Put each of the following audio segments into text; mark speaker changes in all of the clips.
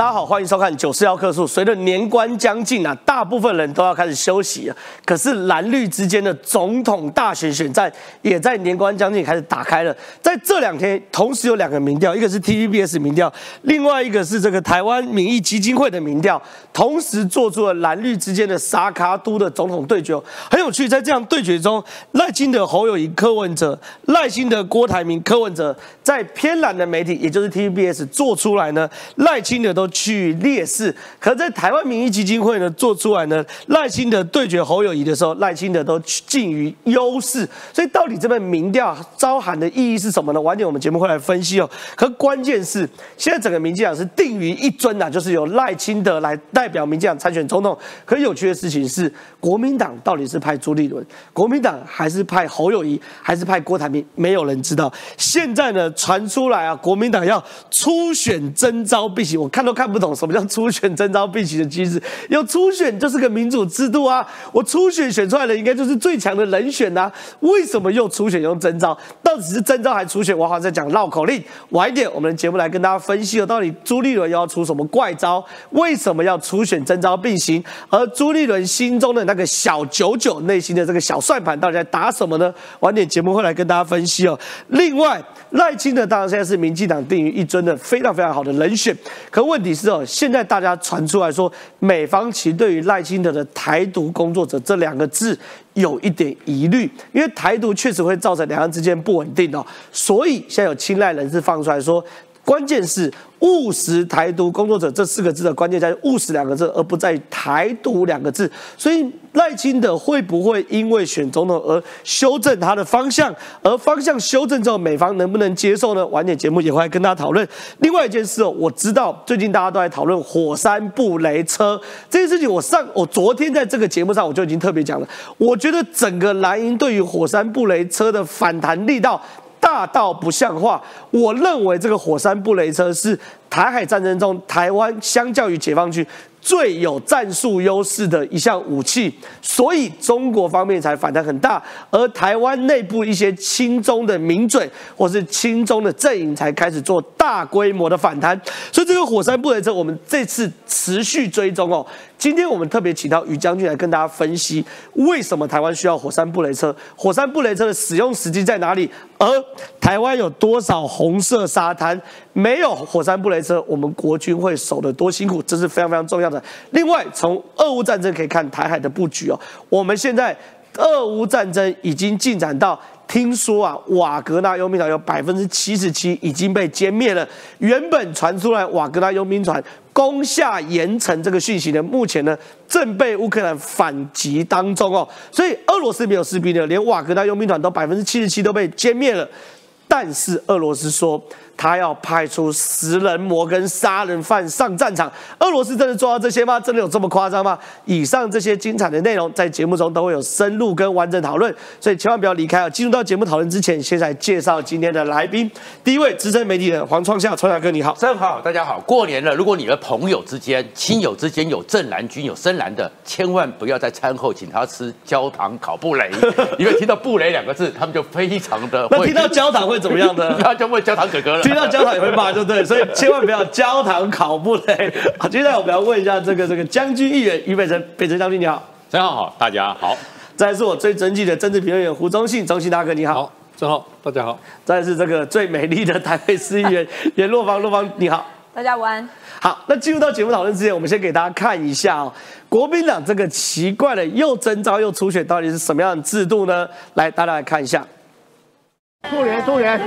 Speaker 1: 大家好，欢迎收看《九四幺客数》。随着年关将近啊，大部分人都要开始休息了。可是蓝绿之间的总统大选选战也在年关将近开始打开了。在这两天，同时有两个民调，一个是 TVBS 民调，另外一个是这个台湾民意基金会的民调，同时做出了蓝绿之间的沙卡都的总统对决。很有趣，在这样对决中，赖清德、侯友谊、柯文哲、赖清德、郭台铭、柯文哲，在偏蓝的媒体，也就是 TVBS 做出来呢，赖清德都。去劣势，可在台湾民意基金会呢做出来呢，赖清德对决侯友谊的时候，赖清德都近于优势。所以到底这份民调招函的意义是什么呢？晚点我们节目会来分析哦。可关键是现在整个民进党是定于一尊呐，就是由赖清德来代表民进党参选总统。可有趣的事情是，国民党到底是派朱立伦，国民党还是派侯友谊，还是派郭台铭？没有人知道。现在呢传出来啊，国民党要初选征召必行，我看到。看不懂什么叫初选征召并行的机制？有初选就是个民主制度啊！我初选选出来的应该就是最强的人选呐！为什么又初选用征召？到底是征召还是初选？我好像在讲绕口令。晚一点我们的节目来跟大家分析哦，到底朱立伦要出什么怪招？为什么要初选征召并行？而朱立伦心中的那个小九九内心的这个小算盘到底在打什么呢？晚点节目会来跟大家分析哦。另外，赖清德当然现在是民进党定于一尊的非常非常好的人选，可问题。是哦，现在大家传出来说，美方其对于赖清德的“台独工作者”这两个字有一点疑虑，因为台独确实会造成两岸之间不稳定哦，所以现在有青睐人士放出来说，关键是。务实台独工作者这四个字的关键在于务实两个字，而不在于台独两个字。所以赖清德会不会因为选总统而修正他的方向？而方向修正之后，美方能不能接受呢？晚点节目也会跟大家讨论。另外一件事哦，我知道最近大家都在讨论火山布雷车这件事情。我上我昨天在这个节目上我就已经特别讲了，我觉得整个蓝营对于火山布雷车的反弹力道。大到不像话！我认为这个火山布雷车是台海战争中台湾相较于解放军最有战术优势的一项武器，所以中国方面才反弹很大，而台湾内部一些亲中的名嘴或是亲中的阵营才开始做大规模的反弹。所以这个火山布雷车，我们这次持续追踪哦。今天我们特别请到于将军来跟大家分析，为什么台湾需要火山布雷车？火山布雷车的使用时机在哪里？而台湾有多少红色沙滩？没有火山布雷车，我们国军会守得多辛苦？这是非常非常重要的。另外，从俄乌战争可以看台海的布局哦。我们现在俄乌战争已经进展到。听说啊，瓦格纳佣兵团有百分之七十七已经被歼灭了。原本传出来瓦格纳佣兵团攻下盐城这个讯息呢，目前呢正被乌克兰反击当中哦。所以俄罗斯没有士兵了，连瓦格纳佣兵团都百分之七十七都被歼灭了。但是俄罗斯说。他要派出食人魔跟杀人犯上战场，俄罗斯真的做到这些吗？真的有这么夸张吗？以上这些精彩的内容在节目中都会有深入跟完整讨论，所以千万不要离开啊！进入到节目讨论之前，先来介绍今天的来宾。第一位资深媒体人黄创夏，创夏哥你好，
Speaker 2: 正好大家好。过年了，如果你的朋友之间、亲友之间有正蓝军、有深蓝的，千万不要在餐后请他吃焦糖烤布雷，因为听到布雷两个字，他们就非常的。
Speaker 1: 那听到焦糖会怎么样呢？
Speaker 2: 他就问焦糖哥哥了。
Speaker 1: 听到焦糖也会骂，对不对？所以千万不要焦糖烤布雷。好，接下来我们要问一下这个这个将军议员于北辰，北辰将军你好，
Speaker 2: 正好好，大家好。
Speaker 1: 再是我最尊敬的政治评论员胡忠信，忠信大哥你好，
Speaker 3: 好，正好大家好。
Speaker 1: 再是这个最美丽的台北市议员 严若芳，若芳你好，
Speaker 4: 大家午安。
Speaker 1: 好，那进入到节目讨论之前，我们先给大家看一下哦，国民党这个奇怪的又征召又初选到底是什么样的制度呢？来，大家来看一下。
Speaker 5: 兔年，兔年。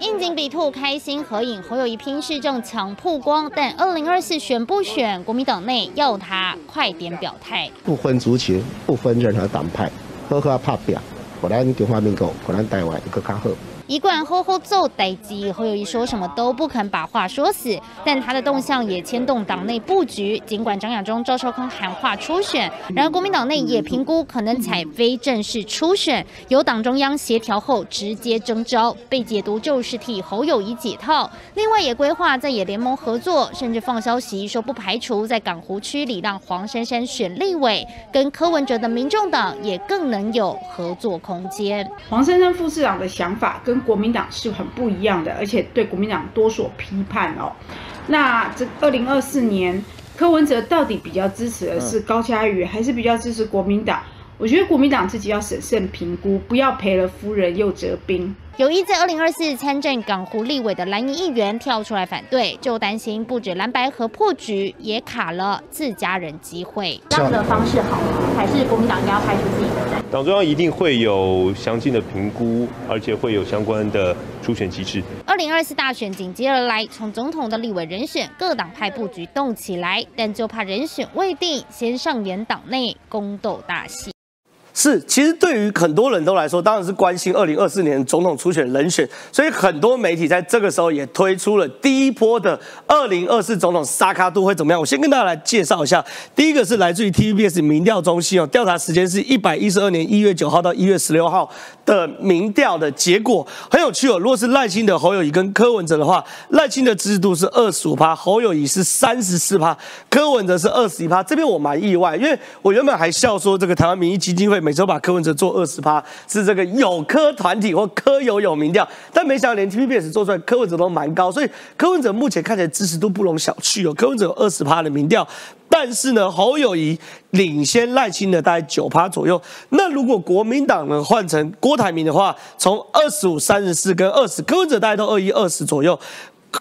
Speaker 6: 应景比兔开心合影，侯友谊拼市政抢曝光，但二零二四选不选，国民党内要他快点表态。
Speaker 5: 不分族群，不分任何党派，呵呵怕表，我咱中华民国，我咱台湾一个较好。
Speaker 6: 一贯吼吼揍逮鸡，侯友谊说什么都不肯把话说死，但他的动向也牵动党内布局。尽管张亚中、赵少康喊话初选，然而国民党内也评估可能采非正式初选，由党中央协调后直接征召，被解读就是替侯友谊解套。另外也规划在野联盟合作，甚至放消息说不排除在港湖区里让黄珊珊选立委，跟柯文哲的民众党也更能有合作空间。
Speaker 7: 黄珊珊副市长的想法跟。国民党是很不一样的，而且对国民党多所批判哦。
Speaker 3: 那这二零二四年，柯文哲到底比较支持的是高嘉瑜，还是比较支持国民党？我觉得国民党自己要审慎评估，不要赔了夫人又折兵。
Speaker 6: 有意在二零二四参战港湖立委的蓝营议员跳出来反对，就担心不止蓝白河破局，也卡了自家人机会。
Speaker 4: 这样的方式好吗？还是国民党应该要派出自己的人？
Speaker 7: 党中央一定会有详尽的评估，而且会有相关的初选机制。
Speaker 6: 二零二四大选紧接而来，从总统的立委人选，各党派布局动起来，但就怕人选未定，先上演党内宫斗大戏。
Speaker 1: 是，其实对于很多人都来说，当然是关心二零二四年总统初选人选，所以很多媒体在这个时候也推出了第一波的二零二四总统沙卡度会怎么样？我先跟大家来介绍一下，第一个是来自于 TVBS 民调中心哦，调查时间是一百一十二年一月九号到一月十六号的民调的结果，很有趣哦。如果是赖清德、侯友谊跟柯文哲的话，赖清德支持度是二十五趴，侯友谊是三十四趴，柯文哲是二十一趴。这边我蛮意外，因为我原本还笑说这个台湾民意基金会。每周把柯文哲做二十趴，是这个有科团体或科友有民调，但没想到连 TVBS 做出来，柯文哲都蛮高，所以柯文哲目前看起来支持度不容小觑哦。柯文哲有二十趴的民调，但是呢，侯友谊领先赖清德大概九趴左右。那如果国民党呢换成郭台铭的话，从二十五、三十四跟二十，柯文哲大概都二一、二十左右。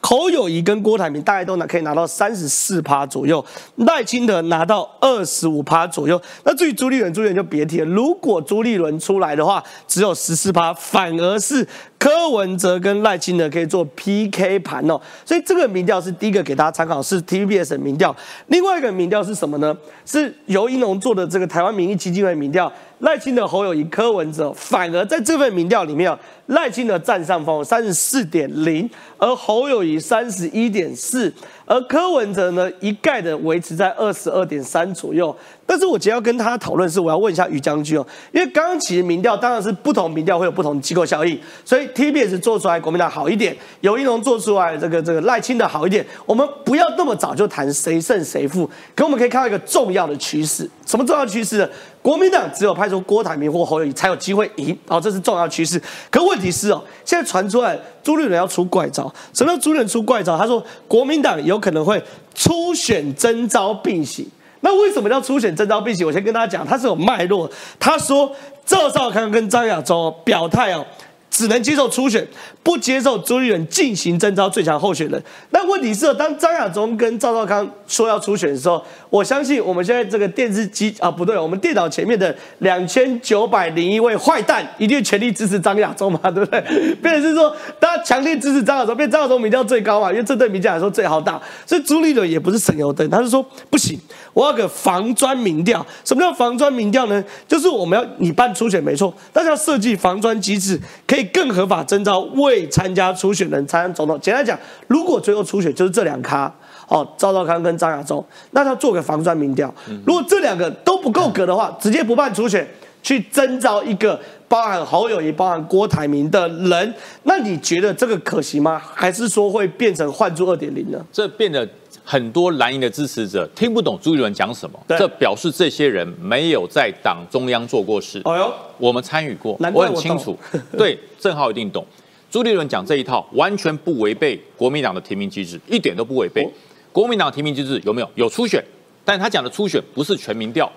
Speaker 1: 侯友谊跟郭台铭大概都拿可以拿到三十四趴左右，赖清德拿到二十五趴左右。那至于朱立伦，朱立伦就别提了。如果朱立伦出来的话，只有十四趴，反而是柯文哲跟赖清德可以做 PK 盘哦。所以这个民调是第一个给大家参考，是 TVBS 的民调。另外一个民调是什么呢？是由英龙做的这个台湾民意基金会民调。赖清德、侯友谊、柯文哲，反而在这份民调里面，赖清德占上风，三十四点零，而侯友谊三十一点四，而柯文哲呢，一概的维持在二十二点三左右。但是我今天要跟他讨论是，我要问一下于将军哦，因为刚刚其实民调当然是不同民调会有不同的机构效应，所以 TBS 做出来国民党好一点，有一龙做出来这个这个赖清德好一点，我们不要那么早就谈谁胜谁负，可我们可以看到一个重要的趋势，什么重要趋势呢？国民党只有派出郭台铭或侯友谊才有机会赢，哦，这是重要趋势。可问题是哦，现在传出来朱立伦要出怪招，什么叫朱立伦出怪招？他说国民党有可能会初选征召并行。那为什么叫初选征召并行？我先跟大家讲，他是有脉络。他说赵少康跟张亚洲表态哦。只能接受初选，不接受朱立伦进行征召最强候选人。那问题是，当张亚中跟赵少康说要初选的时候，我相信我们现在这个电视机啊，不对，我们电脑前面的两千九百零一位坏蛋一定全力支持张亚中嘛，对不对？变成是说，大家强烈支持张亚中，变张亚中民调最高嘛，因为这对民调来说最好打。所以朱立伦也不是省油灯，他是说不行，我要个防专民调。什么叫防专民调呢？就是我们要你办初选没错，但是要设计防专机制，可以。更合法征召未参加初选人参加总统。简单讲，如果最后初选就是这两咖哦，赵少康跟张亚中，那他做个防专民调。如果这两个都不够格的话，直接不办初选，去征召一个包含侯友谊、包含郭台铭的人，那你觉得这个可行吗？还是说会变成换注二点零呢？
Speaker 8: 这变得。很多蓝营的支持者听不懂朱立伦讲什么，这表示这些人没有在党中央做过事。哎呦，我们参与过，我很清楚。对，郑浩一定懂。朱立伦讲这一套完全不违背国民党的提名机制，一点都不违背。国民党提名机制有没有？有初选，但他讲的初选不是全民调，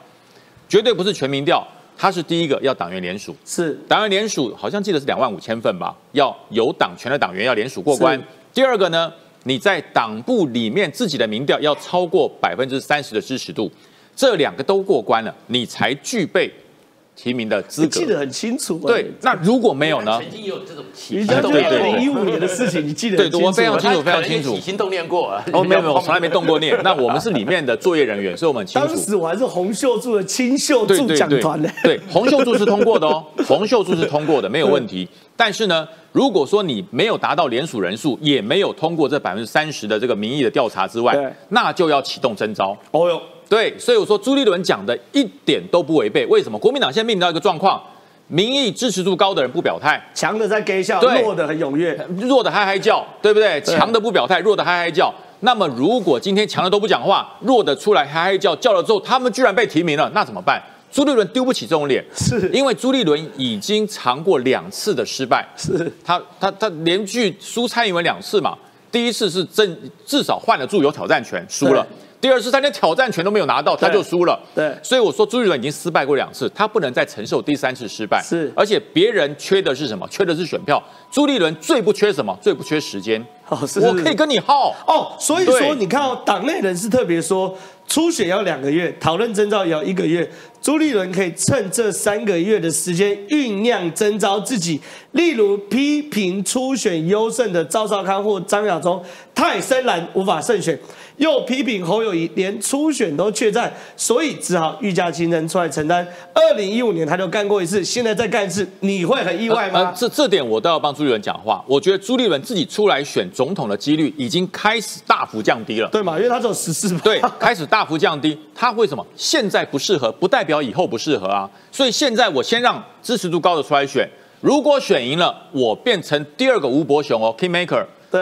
Speaker 8: 绝对不是全民调。他是第一个要党员联署，
Speaker 1: 是
Speaker 8: 党员联署，好像记得是两万五千份吧，要有党权的党员要联署过关。第二个呢？你在党部里面自己的民调要超过百分之三十的支持度，这两个都过关了，你才具备提名的资格。
Speaker 1: 记得很清楚。
Speaker 8: 对，那如果没有呢？
Speaker 2: 曾经有这种
Speaker 1: 起心动念。二零一五年的事情，你记得？
Speaker 8: 对，我非常清楚，非常清楚。
Speaker 2: 起心动念过。
Speaker 8: 哦，没有没有，我从来没动过念。那我们是里面的作业人员，所以我们清楚。
Speaker 1: 当时我还是洪秀柱的清秀柱讲团
Speaker 8: 的。对，洪秀柱是通过的哦，洪秀柱是通过的，没有问题。但是呢？如果说你没有达到联署人数，也没有通过这百分之三十的这个民意的调查之外，那就要启动征召。哦哟，对，所以我说朱立伦讲的一点都不违背。为什么？国民党现在面临到一个状况，民意支持度高的人不表态，
Speaker 1: 强的在给笑，弱的很踊跃，
Speaker 8: 弱的嗨嗨叫，对不对？强的不表态，弱的嗨嗨叫。那么如果今天强的都不讲话，弱的出来嗨嗨叫，叫了之后，他们居然被提名了，那怎么办？朱立伦丢不起这种脸，
Speaker 1: 是
Speaker 8: 因为朱立伦已经尝过两次的失败，
Speaker 1: 是
Speaker 8: 他他他连续输蔡英文两次嘛，第一次是正至少换了住有挑战权，输了。第二次他连挑战权都没有拿到，他就输了。
Speaker 1: 对，
Speaker 8: 所以我说朱立伦已经失败过两次，他不能再承受第三次失败。
Speaker 1: 是，
Speaker 8: 而且别人缺的是什么？缺的是选票。朱立伦最不缺什么？最不缺时间。
Speaker 1: 哦，是，
Speaker 8: 我可以跟你耗。
Speaker 1: 哦，所以说你看哦，党内人士特别说，初选要两个月，讨论征召也要一个月。朱立伦可以趁这三个月的时间酝酿征召自己，例如批评初选优胜的赵少康或张亚中太深蓝无法胜选。又批评侯友谊连初选都缺战，所以只好御驾亲征出来承担。二零一五年他就干过一次，现在再干一次，你会很意外吗？
Speaker 8: 这这点我都要帮朱立伦讲话。我觉得朱立伦自己出来选总统的几率已经开始大幅降低了，
Speaker 1: 对吗？因为他只有十四，
Speaker 8: 对，开始大幅降低。他为什么现在不适合？不代表以后不适合啊。所以现在我先让支持度高的出来选，如果选赢了，我变成第二个吴伯雄哦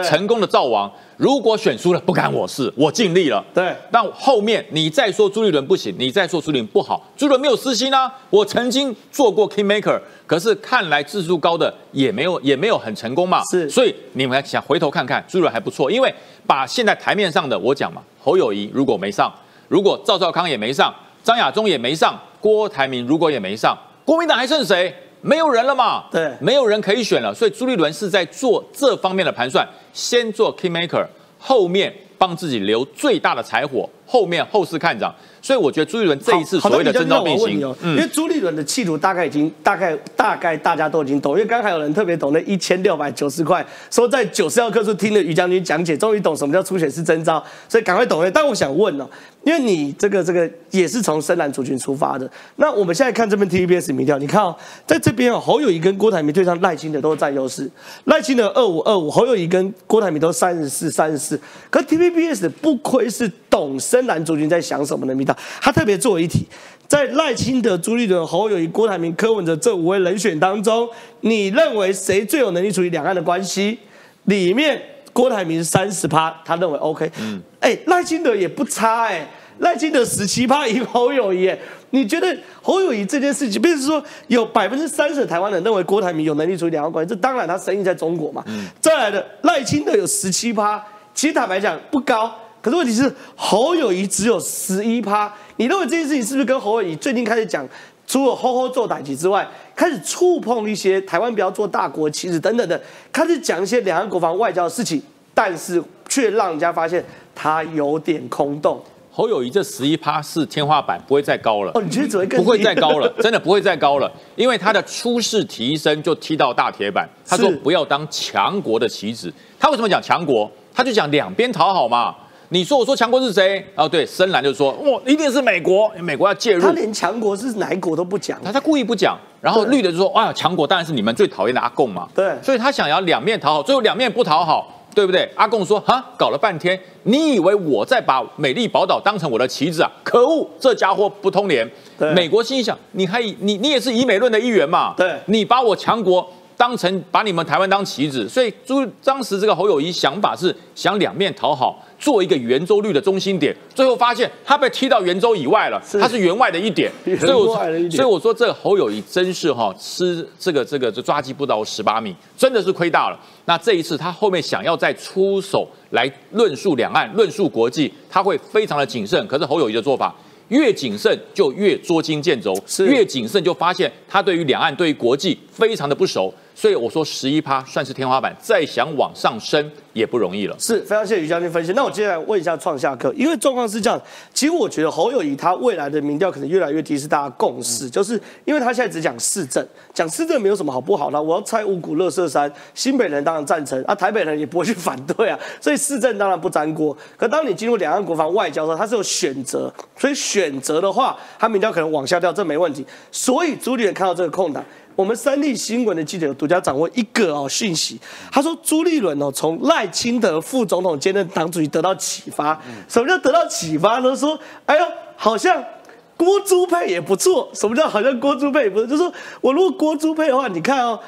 Speaker 8: 成功的赵王。如果选输了，不干我事，我尽力了。
Speaker 1: 对，
Speaker 8: 但后面你再说朱立伦不行，你再说朱立伦不好，朱立伦没有私心啊。我曾经做过 Kingmaker，可是看来字数高的也没有，也没有很成功嘛。
Speaker 1: 是，
Speaker 8: 所以你们想回头看看，朱立伦还不错，因为把现在台面上的我讲嘛，侯友谊如果没上，如果赵少康也没上，张亚中也没上，郭台铭如果也没上，国民党还剩谁？没有人了嘛？
Speaker 1: 对，
Speaker 8: 没有人可以选了，所以朱立伦是在做这方面的盘算。先做 key maker，后面帮自己留最大的柴火，后面后市看涨。所以我觉得朱立伦这一次所谓的征召变形，
Speaker 1: 因为朱立伦的气度大概已经大概大概大家都已经懂，因为刚刚还有人特别懂那一千六百九十块，说在九十号课处听了于将军讲解，终于懂什么叫初选是征召，所以赶快懂了。但我想问哦，因为你这个这个也是从深蓝族群出发的，那我们现在看这边 TVBS 民调，你看哦，在这边哦，侯友谊跟郭台铭对上赖清德都占优势，赖清德二五二五，侯友谊跟郭台铭都三十四三十四，可 TVBS 不亏是懂深蓝族群在想什么的民调。他特别做一题，在赖清德、朱立伦、侯友谊、郭台铭、柯文哲这五位人选当中，你认为谁最有能力处理两岸的关系？里面郭台铭三十趴，他认为 OK。嗯，哎，赖清德也不差哎，赖清德十七趴赢侯友谊。你觉得侯友谊这件事情，比如说有百分之三十的台湾人认为郭台铭有能力处理两岸关系，这当然他生意在中国嘛。嗯，再来的赖清德有十七趴，其实坦白讲不高。可是问题是侯友谊只有十一趴，你认为这件事情是不是跟侯友谊最近开始讲，除了吼吼做歹击之外，开始触碰一些台湾不要做大国旗帜等等的，开始讲一些两岸国防外交的事情，但是却让人家发现他有点空洞。
Speaker 8: 侯友谊这十一趴是天花板，不会再高了。
Speaker 1: 哦，你觉得只会更
Speaker 8: 不会再高了？真的不会再高了，因为他的初试提升就踢到大铁板。他说不要当强国的棋子。他为什么讲强国？他就讲两边讨好嘛。你说我说强国是谁？哦，对，深蓝就说我，一定是美国，美国要介入。
Speaker 1: 他连强国是哪一国都不讲，
Speaker 8: 他他故意不讲。然后绿的就说哇，强国当然是你们最讨厌的阿贡嘛。
Speaker 1: 对，
Speaker 8: 所以他想要两面讨好，最后两面不讨好，对不对？阿贡说哈，搞了半天，你以为我在把美丽宝岛当成我的棋子啊？可恶，这家伙不通联。美国心想，你还你你也是以美论的一员嘛？
Speaker 1: 对，
Speaker 8: 你把我强国。当成把你们台湾当棋子，所以朱当时这个侯友谊想法是想两面讨好，做一个圆周率的中心点，最后发现他被踢到圆周以外了，他是圆 外的一点，
Speaker 1: 所以我
Speaker 8: 所以我说这个侯友谊真是哈吃这个这个这抓鸡不到十八米，真的是亏大了。那这一次他后面想要再出手来论述两岸、论述国际，他会非常的谨慎。可是侯友谊的做法越谨慎就越捉襟见肘，越谨慎就发现他对于两岸、对于国际非常的不熟。所以我说十一趴算是天花板，再想往上升也不容易了。
Speaker 1: 是非常谢谢于将军分析。那我接下来问一下创下课，因为状况是这样，其实我觉得侯友谊他未来的民调可能越来越低，是大家共识，就是因为他现在只讲市政，讲市政没有什么好不好的。我要拆五股、乐色山，新北人当然赞成，啊，台北人也不会去反对啊，所以市政当然不沾锅。可当你进入两岸国防外交的时候，他是有选择，所以选择的话，他民调可能往下掉，这没问题。所以朱立伦看到这个空档。我们三立新闻的记者独家掌握一个哦讯息，他说朱立伦哦从赖清德副总统兼任党主席得到启发。什么叫得到启发呢？说哎呦，好像郭朱佩也不错。什么叫好像郭朱佩也不错？就是说我如果郭朱佩的话，你看哦，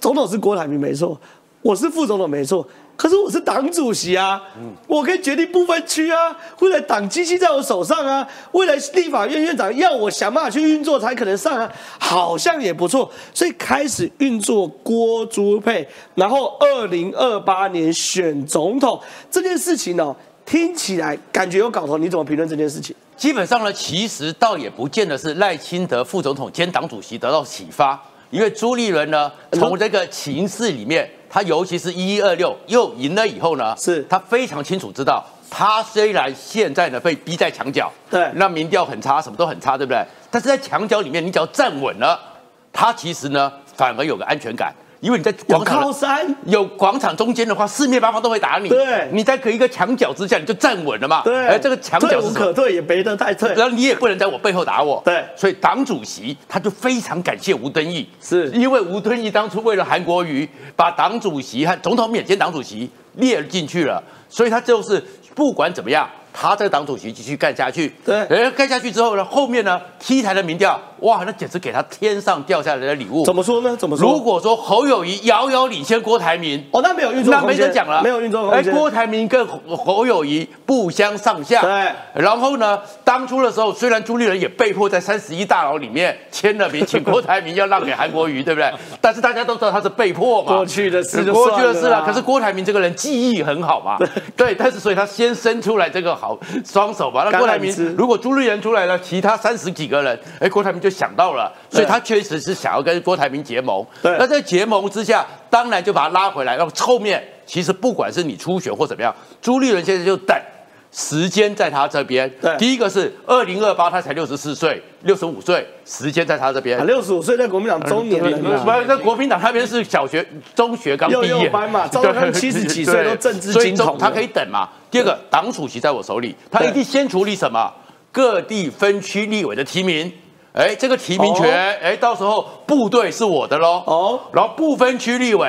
Speaker 1: 总统是郭台铭没错，我是副总统没错，可是我是党主席啊，我可以决定不分区啊，未来党机器在我手上啊，未来立法院院长要我想办法去运作才可能上啊，好像也不错，所以开始运作郭朱配，然后二零二八年选总统这件事情呢，听起来感觉有搞头，你怎么评论这件事情？
Speaker 2: 基本上呢，其实倒也不见得是赖清德副总统兼党主席得到启发，因为朱立伦呢，从这个情势里面。他尤其是一一二六又赢了以后呢，
Speaker 1: 是
Speaker 2: 他非常清楚知道，他虽然现在呢被逼在墙角，
Speaker 1: 对，
Speaker 2: 那民调很差，什么都很差，对不对？但是在墙角里面，你只要站稳了，他其实呢反而有个安全感。因为你在广
Speaker 1: 场山
Speaker 2: 有广场中间的话，四面八方都会打你。
Speaker 1: 对，
Speaker 2: 你在一个墙角之下，你就站稳了嘛。
Speaker 1: 对，哎，
Speaker 2: 这个墙角
Speaker 1: 是可退，也没得太退。
Speaker 2: 然后你也不能在我背后打我。
Speaker 1: 对，
Speaker 2: 所以党主席他就非常感谢吴敦义，
Speaker 1: 是
Speaker 2: 因为吴敦义当初为了韩国瑜，把党主席和总统免兼党主席列进去了，所以他就是不管怎么样。他这个党主席继续干下去，
Speaker 1: 对，
Speaker 2: 哎，干下去之后呢，后面呢，T 台的民调，哇，那简直给他天上掉下来的礼物。
Speaker 1: 怎么说呢？怎么说？
Speaker 2: 如果说侯友谊遥遥领先郭台铭，
Speaker 1: 哦，那没有运作
Speaker 2: 那没得讲了，
Speaker 1: 没有运作空间。
Speaker 2: 哎，郭台铭跟侯友谊不相上下。
Speaker 1: 对。
Speaker 2: 然后呢，当初的时候，虽然朱立伦也被迫在三十一大佬里面签了名，请郭台铭要让给韩国瑜，对不对？但是大家都知道他是被迫嘛。
Speaker 1: 过去的事，
Speaker 2: 过去的事了。可是郭台铭这个人记忆很好嘛。对。但是所以他先伸出来这个好双手。那郭台铭如果朱立伦出来了，其他三十几个人，哎，郭台铭就想到了，所以他确实是想要跟郭台铭结盟。
Speaker 1: 对，
Speaker 2: 那在结盟之下，当然就把他拉回来。然后后面其实不管是你初选或怎么样，朱立伦现在就等时间在他这边。
Speaker 1: 对，
Speaker 2: 第一个是二零二八，他才六十四岁、六十五岁，时间在他这边。
Speaker 1: 六十五岁在国民党中年人，
Speaker 2: 不在国民党那边是小学、中学刚毕业
Speaker 1: 班嘛，赵康七十几岁都政治金童，
Speaker 2: 他可以等嘛。第二个，党主席在我手里，他一定先处理什么各地分区立委的提名。哎，这个提名权，哎，到时候部队是我的喽。
Speaker 1: 哦，
Speaker 2: 然后不分区立委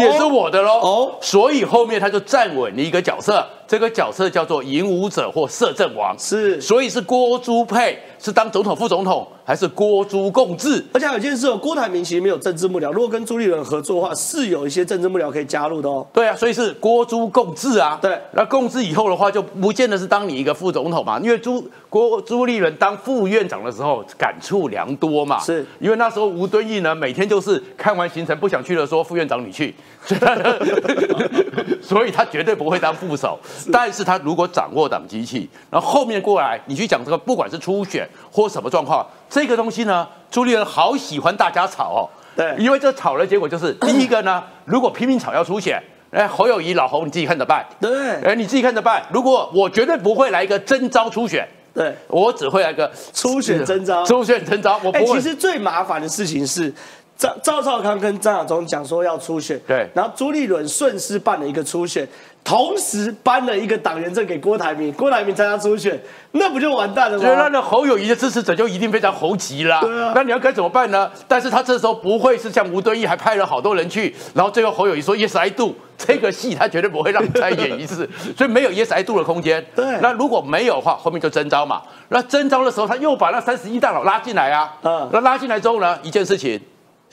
Speaker 2: 也是我的喽。哦，所以后面他就站稳了一个角色。这个角色叫做引武者或摄政王，
Speaker 1: 是，
Speaker 2: 所以是郭朱配，是当总统副总统，还是郭朱共治？
Speaker 1: 而且有件事哦，郭台铭其实没有政治幕僚，如果跟朱立伦合作的话，是有一些政治幕僚可以加入的哦。
Speaker 2: 对啊，所以是郭朱共治啊。
Speaker 1: 对，
Speaker 2: 那共治以后的话，就不见得是当你一个副总统嘛，因为朱郭朱立伦当副院长的时候，感触良多嘛。
Speaker 1: 是
Speaker 2: 因为那时候吴敦义呢，每天就是看完行程不想去了，说副院长你去，所以他绝对不会当副手。但是他如果掌握党机器，然后后面过来你去讲这个，不管是初选或什么状况，这个东西呢，朱立伦好喜欢大家吵哦。
Speaker 1: 对，
Speaker 2: 因为这吵的结果就是第一个呢，如果拼命吵要初选，哎，侯友谊老侯你自己看着办。
Speaker 1: 对，
Speaker 2: 哎，你自己看着办。如果我绝对不会来一个征招初选，
Speaker 1: 对
Speaker 2: 我只会来个
Speaker 1: 初选征招。
Speaker 2: 初选征招，我不会。
Speaker 1: 其实最麻烦的事情是。赵赵少康跟张亚中讲说要初选，
Speaker 2: 对，
Speaker 1: 然后朱立伦顺势办了一个初选，同时颁了一个党员证给郭台铭，郭台铭参加初选，那不就完蛋了吗？
Speaker 2: 所以那侯友谊的支持者就一定非常猴急啦。
Speaker 1: 对啊，
Speaker 2: 那你要该怎么办呢？但是他这时候不会是像吴敦义还派了好多人去，然后最后侯友谊说 Yes I do，这个戏他绝对不会让你再演一次，所以没有 Yes I do 的空间。
Speaker 1: 对，
Speaker 2: 那如果没有的话，后面就征招嘛。那征招的时候，他又把那三十一大佬拉进来啊。嗯，那拉进来之后呢，一件事情。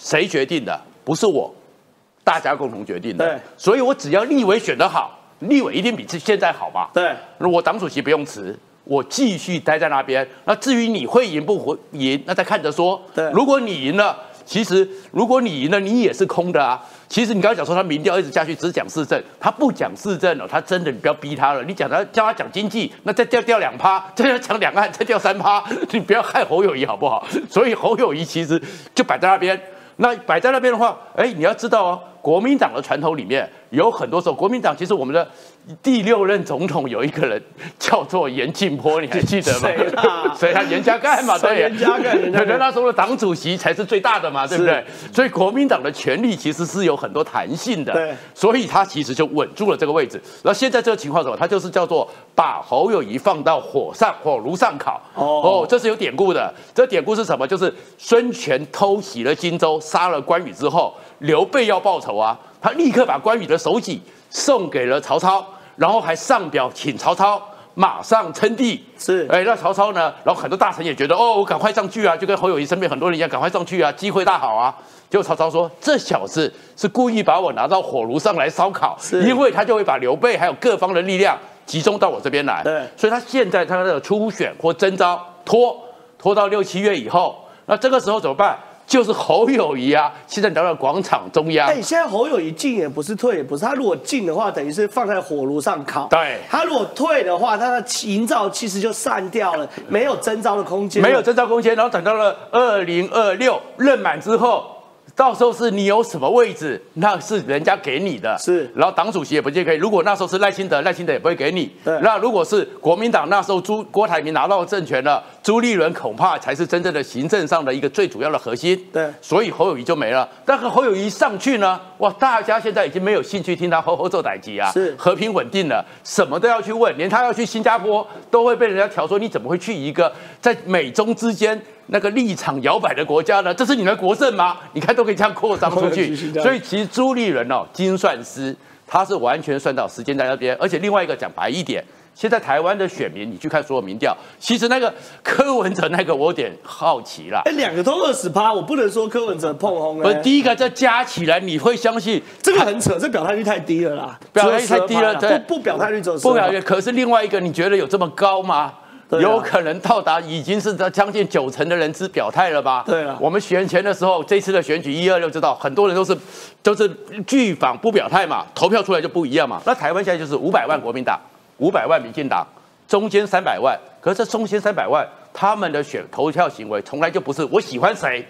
Speaker 2: 谁决定的？不是我，大家共同决定的。
Speaker 1: 对，
Speaker 2: 所以我只要立委选得好，立委一定比现在好嘛。
Speaker 1: 对，
Speaker 2: 我党主席不用辞，我继续待在那边。那至于你会赢不会赢，那再看着说。
Speaker 1: 对，
Speaker 2: 如果你赢了，其实如果你赢了，你也是空的啊。其实你刚刚讲说他民调一直下去，只讲市政，他不讲市政了，他真的你不要逼他了。你讲他叫他讲经济，那再掉掉两趴，再要讲两岸再掉三趴，你不要害侯友谊好不好？所以侯友谊其实就摆在那边。那摆在那边的话，哎，你要知道哦，国民党的传统里面有很多时候，国民党其实我们的。第六任总统有一个人叫做严庆波，你还记得吗？
Speaker 1: 谁啊？
Speaker 2: 谁啊？严家淦嘛，对，
Speaker 1: 严家淦，
Speaker 2: 对对，那时候的党主席才是最大的嘛，对不对？所以国民党的权力其实是有很多弹性的，
Speaker 1: 对，
Speaker 2: 所以他其实就稳住了这个位置。那现在这个情况什么？他就是叫做把侯友谊放到火上火炉上烤。哦，这是有典故的。这典故是什么？就是孙权偷袭了荆州，杀了关羽之后，刘备要报仇啊，他立刻把关羽的首级。送给了曹操，然后还上表请曹操马上称帝。
Speaker 1: 是，
Speaker 2: 哎，那曹操呢？然后很多大臣也觉得，哦，我赶快上去啊，就跟侯友谊身边很多人一样，赶快上去啊，机会大好啊。结果曹操说，这小子是故意把我拿到火炉上来烧烤，因为他就会把刘备还有各方的力量集中到我这边来。
Speaker 1: 对，
Speaker 2: 所以他现在他的初选或征召拖拖到六七月以后，那这个时候怎么办？就是侯友谊啊，现在聊到广场中央。
Speaker 1: 哎，现在侯友谊进也不是退也不是，他如果进的话，等于是放在火炉上烤。
Speaker 2: 对，
Speaker 1: 他如果退的话，他的营造其实就散掉了，没有征召的空间。
Speaker 2: 没有征召空间，然后等到了二零二六任满之后。到时候是你有什么位置，那是人家给你的，
Speaker 1: 是。
Speaker 2: 然后党主席也不见可以。如果那时候是赖清德，赖清德也不会给你。
Speaker 1: 对。
Speaker 2: 那如果是国民党那时候朱郭台铭拿到政权了，朱立伦恐怕才是真正的行政上的一个最主要的核心。
Speaker 1: 对。
Speaker 2: 所以侯友谊就没了。但是侯友谊上去呢，哇，大家现在已经没有兴趣听他吼吼做歹机啊。
Speaker 1: 是。
Speaker 2: 和平稳定了，什么都要去问，连他要去新加坡都会被人家挑说你怎么会去一个在美中之间。那个立场摇摆的国家呢？这是你的国政吗？你看都可以这样扩张出去。所以其实朱立伦哦，精算师，他是完全算到时间在那边。而且另外一个讲白一点，现在台湾的选民，你去看所有民调，其实那个柯文哲那个我有点好奇啦。
Speaker 1: 哎，两个都二十趴，我不能说柯文哲碰红。
Speaker 2: 不是第一个，这加起来你会相信
Speaker 1: 这个很扯，这表态率太低了啦，
Speaker 2: 表态率太低了，
Speaker 1: 不不表态率就
Speaker 2: 不表态率。可是另外一个，你觉得有这么高吗？有可能到达已经是在将近九成的人之表态了吧？
Speaker 1: 对啊。
Speaker 2: 我们选前的时候，这次的选举一二六知道，很多人都是都是拒访不表态嘛，投票出来就不一样嘛。那台湾现在就是五百万国民党，五百万民进党，中间三百万。可是这中间三百万，他们的选投票行为从来就不是我喜欢谁，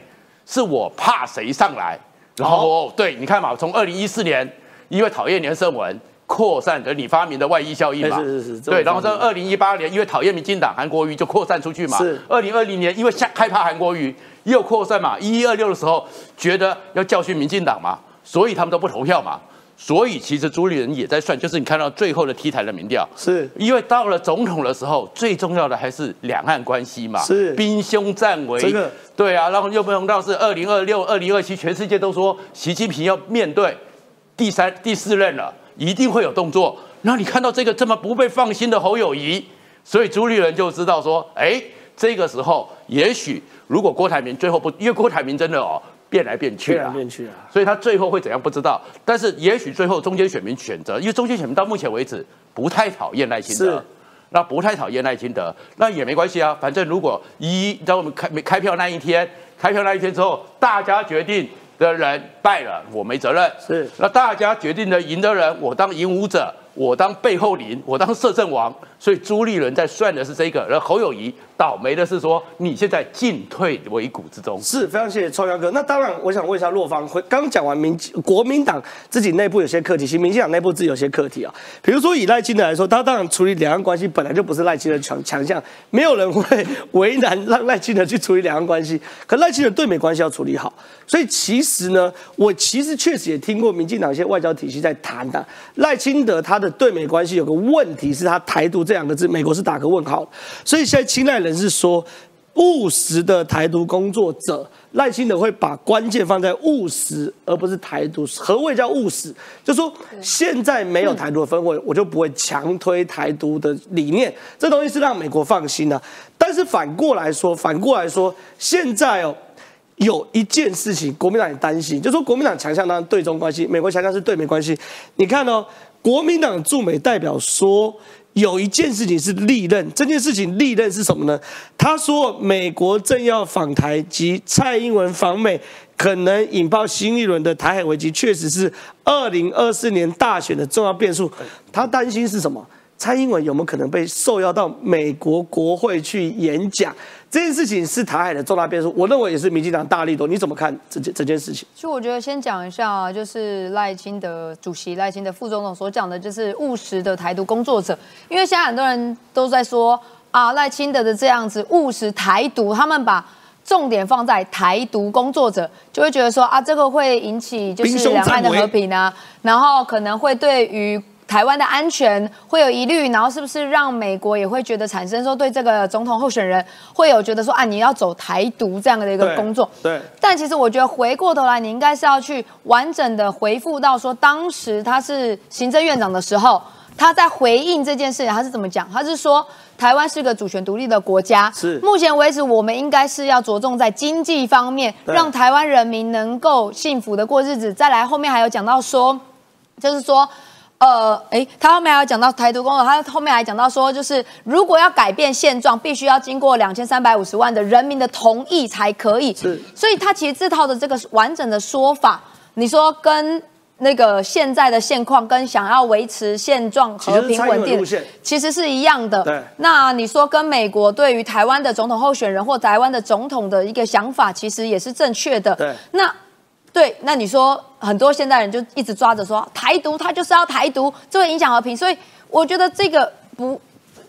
Speaker 2: 是我怕谁上来。然后对，你看嘛，从二零一四年因为讨厌连胜文。扩散的你发明的外溢效应嘛？
Speaker 1: 是是是。
Speaker 2: 对，然后在二零一八年，因为讨厌民进党韩国瑜就扩散出去嘛。
Speaker 1: 是。
Speaker 2: 二零二零年，因为害害怕韩国瑜又扩散嘛。一一二六的时候，觉得要教训民进党嘛，所以他们都不投票嘛。所以其实朱立伦也在算，就是你看到最后的 T 台的民调，
Speaker 1: 是
Speaker 2: 因为到了总统的时候，最重要的还是两岸关系嘛。
Speaker 1: 是。
Speaker 2: 兵凶战危。这个。对啊，然后又不用到是二零二六、二零二七，全世界都说习近平要面对第三、第四任了，一定会有动作。那你看到这个这么不被放心的侯友谊，所以朱立伦就知道说，哎，这个时候也许如果郭台铭最后不，因为郭台铭真的哦变来变去
Speaker 1: 啊，变去啊，
Speaker 2: 所以他最后会怎样不知道。但是也许最后中间选民选择，因为中间选民到目前为止不太讨厌赖清德，那不太讨厌赖清德，那也没关系啊，反正如果一在我们开开票那一天，开票那一天之后，大家决定的人败了，我没责任。
Speaker 1: 是，
Speaker 2: 那大家决定的赢的人，我当赢武者。我当背后灵，我当摄政王，所以朱立伦在算的是这个，然后侯友谊倒霉的是说你现在进退维谷之中。
Speaker 1: 是非常谢谢臭阳哥。那当然，我想问一下洛方，刚讲完民国民党自己内部有些课题，其实民进党内部自己有些课题啊。比如说以赖清德来说，他当然处理两岸关系本来就不是赖清德强强项，没有人会 为难让赖清德去处理两岸关系。可赖清德对美关系要处理好，所以其实呢，我其实确实也听过民进党一些外交体系在谈的赖清德他的。对美关系有个问题是他“台独”这两个字，美国是打个问号。所以现在青睐人是说，务实的台独工作者赖清德会把关键放在务实，而不是台独。何谓叫务实？就说现在没有台独的氛围，我就不会强推台独的理念。这东西是让美国放心的。但是反过来说，反过来说，现在哦，有一件事情国民党也担心，就说国民党强项当然对中关系，美国强项是对美关系。你看哦。国民党驻美代表说，有一件事情是利刃，这件事情利刃是什么呢？他说，美国政要访台及蔡英文访美，可能引爆新一轮的台海危机，确实是二零二四年大选的重要变数。他担心是什么？蔡英文有没有可能被受邀到美国国会去演讲？这件事情是台海的重大变数，我认为也是民进党大力度。你怎么看这件这件事情？
Speaker 9: 其实我觉得先讲一下，啊就是赖清德主席、赖清德副总统所讲的，就是务实的台独工作者。因为现在很多人都在说啊，赖清德的这样子务实台独，他们把重点放在台独工作者，就会觉得说啊，这个会引起就是两岸的和平啊，然后可能会对于。台湾的安全会有疑虑，然后是不是让美国也会觉得产生说对这个总统候选人会有觉得说啊你要走台独这样的一个工作？
Speaker 1: 对。
Speaker 9: 但其实我觉得回过头来，你应该是要去完整的回复到说，当时他是行政院长的时候。他在回应这件事情，他是怎么讲？他是说台湾是个主权独立的国家，
Speaker 1: 是
Speaker 9: 目前为止，我们应该是要着重在经济方面，让台湾人民能够幸福的过日子。再来后面还有讲到说，就是说。呃，哎，他后面还有讲到台独工作，他后面还讲到说，就是如果要改变现状，必须要经过两千三百五十万的人民的同意才可以。
Speaker 1: 是，
Speaker 9: 所以他其实这套的这个完整的说法，你说跟那个现在的现况，跟想要维持现状和平稳定，其实是一样的。
Speaker 1: 对。
Speaker 9: 那你说跟美国对于台湾的总统候选人或台湾的总统的一个想法，其实也是正确的。
Speaker 1: 对。
Speaker 9: 那。对，那你说很多现代人就一直抓着说台独，他就是要台独，这会影响和平，所以我觉得这个不。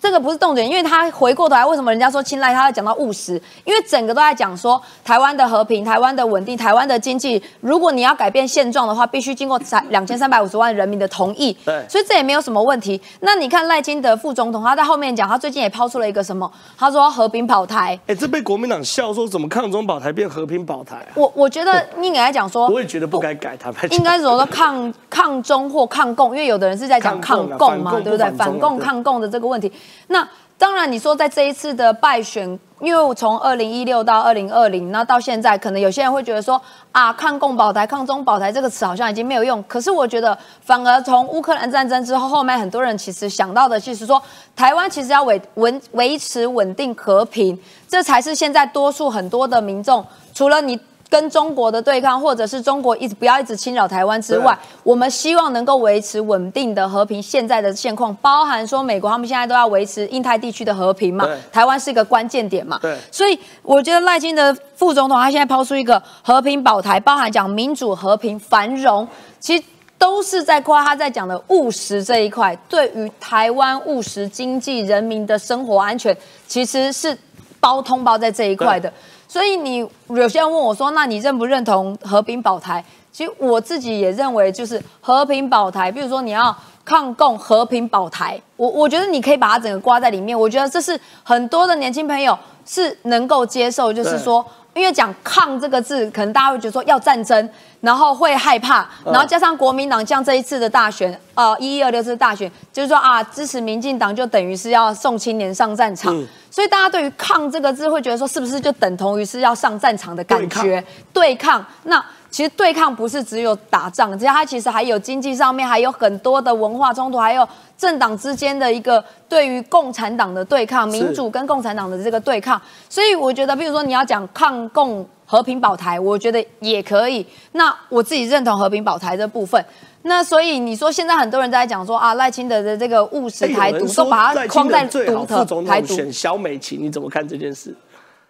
Speaker 9: 这个不是重点，因为他回过头来，为什么人家说青睐他？要讲到务实，因为整个都在讲说台湾的和平、台湾的稳定、台湾的经济。如果你要改变现状的话，必须经过三两千三百五十万人民的同意。
Speaker 1: 对，
Speaker 9: 所以这也没有什么问题。那你看赖清德副总统，他在后面讲，他最近也抛出了一个什么？他说和平保台。
Speaker 1: 哎，这被国民党笑说，怎么抗中保台变和平保台？
Speaker 9: 我我觉得应该讲说，
Speaker 1: 我也觉得不该改，他
Speaker 9: 应该说抗抗中或抗共，因为有的人是在讲抗共嘛，对不对？反共抗共的这个问题，那。当然，你说在这一次的败选，因为从二零一六到二零二零，那到现在，可能有些人会觉得说啊，抗共保台、抗中保台这个词好像已经没有用。可是我觉得，反而从乌克兰战争之后，后面很多人其实想到的，就是说台湾其实要维稳维持稳定和平，这才是现在多数很多的民众，除了你。跟中国的对抗，或者是中国一直不要一直侵扰台湾之外，我们希望能够维持稳定的和平。现在的现况，包含说美国他们现在都要维持印太地区的和平嘛，台湾是一个关键点嘛。
Speaker 1: 对，
Speaker 9: 所以我觉得赖清德副总统他现在抛出一个和平保台，包含讲民主、和平、繁荣，其实都是在夸他在讲的务实这一块。对于台湾务实经济、人民的生活安全，其实是包通包在这一块的。所以你有些人问我说：“那你认不认同和平保台？”其实我自己也认为，就是和平保台。比如说你要抗共和平保台，我我觉得你可以把它整个挂在里面。我觉得这是很多的年轻朋友是能够接受，就是说，因为讲“抗”这个字，可能大家会觉得说要战争，然后会害怕，然后加上国民党像这一次的大选，呃，一一二六次大选，就是说啊，支持民进党就等于是要送青年上战场。所以大家对于“抗”这个字会觉得说，是不是就等同于是要上战场的感觉？对抗。那其实对抗不是只有打仗，只要它其实还有经济上面，还有很多的文化冲突，还有政党之间的一个对于共产党的对抗，民主跟共产党的这个对抗。所以我觉得，比如说你要讲抗共和平保台，我觉得也可以。那我自己认同和平保台这部分。那所以你说现在很多人在讲说啊赖清德的这个务实台独都把它框在独特台独
Speaker 1: 选小美琴，你怎么看这件事？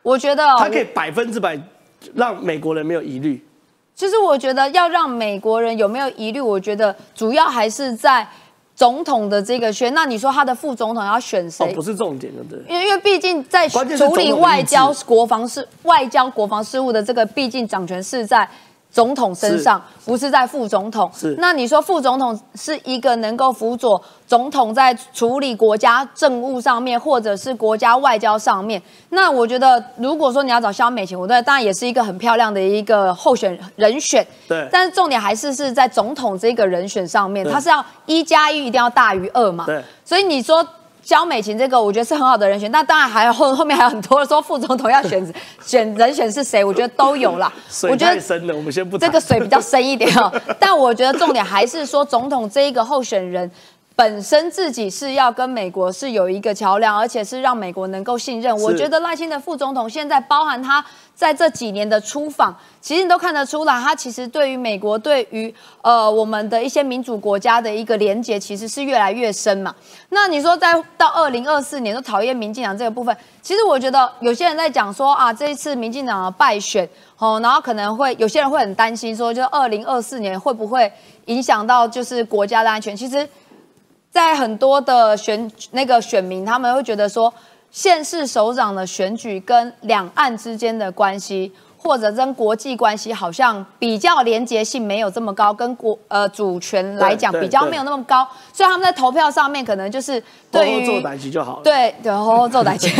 Speaker 9: 我觉得
Speaker 1: 他可以百分之百让美国人没有疑虑。
Speaker 9: 其实我觉得要让美国人有没有疑虑，我觉得主要还是在总统的这个选。那你说他的副总统要选谁？
Speaker 1: 不是重点，对不对？
Speaker 9: 因为因为毕竟在处理外交国防事外交国防事务的这个，毕竟掌权是在。总统身上不是在副总统，
Speaker 1: 是
Speaker 9: 那你说副总统是一个能够辅佐总统在处理国家政务上面，或者是国家外交上面？那我觉得，如果说你要找肖美琴，我觉得当然也是一个很漂亮的一个候选人选。
Speaker 1: 对，
Speaker 9: 但是重点还是是在总统这个人选上面，他是要一加一一定要大于二嘛？
Speaker 1: 对，
Speaker 9: 所以你说。肖美琴这个我觉得是很好的人选，那当然还有后后面还有很多说副总统要选 选人选是谁，我觉得都有啦。
Speaker 1: 水太深了，我们先不。
Speaker 9: 这个水比较深一点哦，但我觉得重点还是说总统这一个候选人。本身自己是要跟美国是有一个桥梁，而且是让美国能够信任。我觉得赖清德副总统现在包含他在这几年的出访，其实你都看得出来，他其实对于美国、对于呃我们的一些民主国家的一个连结，其实是越来越深嘛。那你说在到二零二四年都讨厌民进党这个部分，其实我觉得有些人在讲说啊，这一次民进党的败选哦，然后可能会有些人会很担心说，就二零二四年会不会影响到就是国家的安全？其实。在很多的选那个选民，他们会觉得说，县市首长的选举跟两岸之间的关系。或者跟国际关系好像比较连结性没有这么高，跟国呃主权来讲比较没有那么高，所以他们在投票上面可能就是对于
Speaker 1: 做代级就好了。
Speaker 9: 对，对，好好做代级，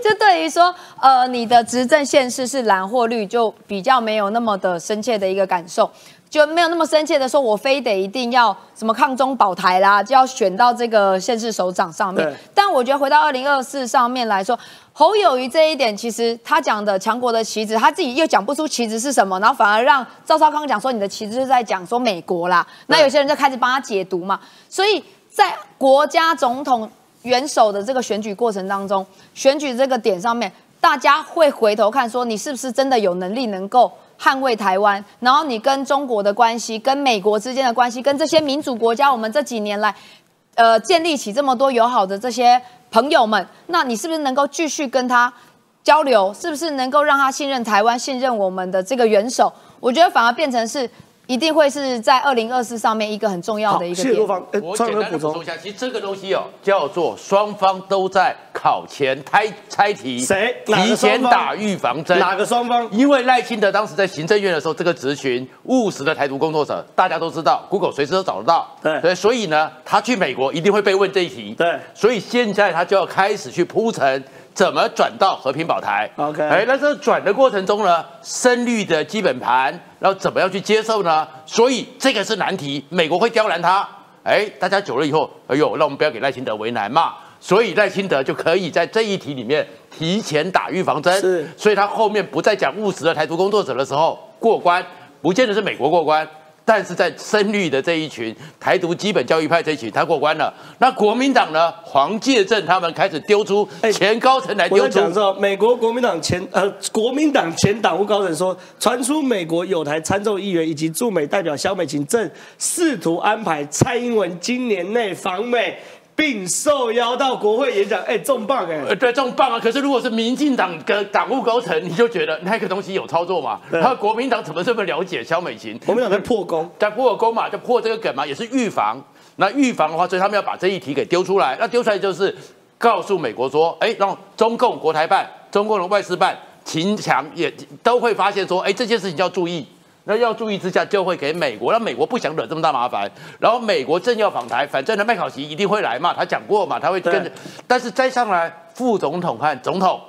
Speaker 9: 就对于说呃你的执政县市是蓝或绿，就比较没有那么的深切的一个感受。就没有那么深切的说，我非得一定要什么抗中保台啦，就要选到这个县市首长上面。但我觉得回到二零二四上面来说，侯友谊这一点，其实他讲的强国的旗帜，他自己又讲不出旗帜是什么，然后反而让赵少康讲说你的旗帜是在讲说美国啦。那有些人就开始帮他解读嘛。所以在国家总统元首的这个选举过程当中，选举这个点上面，大家会回头看说，你是不是真的有能力能够。捍卫台湾，然后你跟中国的关系、跟美国之间的关系、跟这些民主国家，我们这几年来，呃，建立起这么多友好的这些朋友们，那你是不是能够继续跟他交流？是不是能够让他信任台湾、信任我们的这个元首？我觉得反而变成是。一定会是在二零二四上面一个很重要的一个点。
Speaker 2: 我简单补充一下，其实这个东西哦，叫做双方都在考前猜猜题，
Speaker 1: 谁
Speaker 2: 提前打预防针？
Speaker 1: 哪个双方？
Speaker 2: 因为赖清德当时在行政院的时候，这个咨询务实的台独工作者，大家都知道，Google 随时都找得到。
Speaker 1: 对，
Speaker 2: 所以呢，他去美国一定会被问这一题。
Speaker 1: 对，
Speaker 2: 所以现在他就要开始去铺陈。怎么转到和平保台
Speaker 1: ？OK，哎，
Speaker 2: 那这转的过程中呢，深绿的基本盘，然后怎么样去接受呢？所以这个是难题，美国会刁难他。哎，大家久了以后，哎呦，那我们不要给赖清德为难嘛。所以赖清德就可以在这一题里面提前打预防针。
Speaker 1: 是，
Speaker 2: 所以他后面不再讲务实的台独工作者的时候过关，不见得是美国过关。但是在深绿的这一群台独基本教育派这一群，他过关了。那国民党呢？黄介正他们开始丢出前高层来丢出。
Speaker 1: 我讲美国国民党前呃，国民党前党务高层说，传出美国有台参众议员以及驻美代表萧美琴正试图安排蔡英文今年内访美。并受邀到国会演讲，哎，重磅哎，
Speaker 2: 呃，对，重磅啊！可是如果是民进党的党务高层，你就觉得那个东西有操作嘛？他国民党怎么这么了解肖美琴？
Speaker 1: 国民党在破功，
Speaker 2: 在破功嘛，就破这个梗嘛，也是预防。那预防的话，所以他们要把这一题给丢出来。那丢出来就是告诉美国说，哎，让中共国台办、中共的外事办、秦强也都会发现说，哎，这件事情要注意。那要注意之下，就会给美国。那美国不想惹这么大麻烦，然后美国正要访台，反正呢麦考奇一定会来嘛，他讲过嘛，他会跟着。但是再上来，副总统和总统，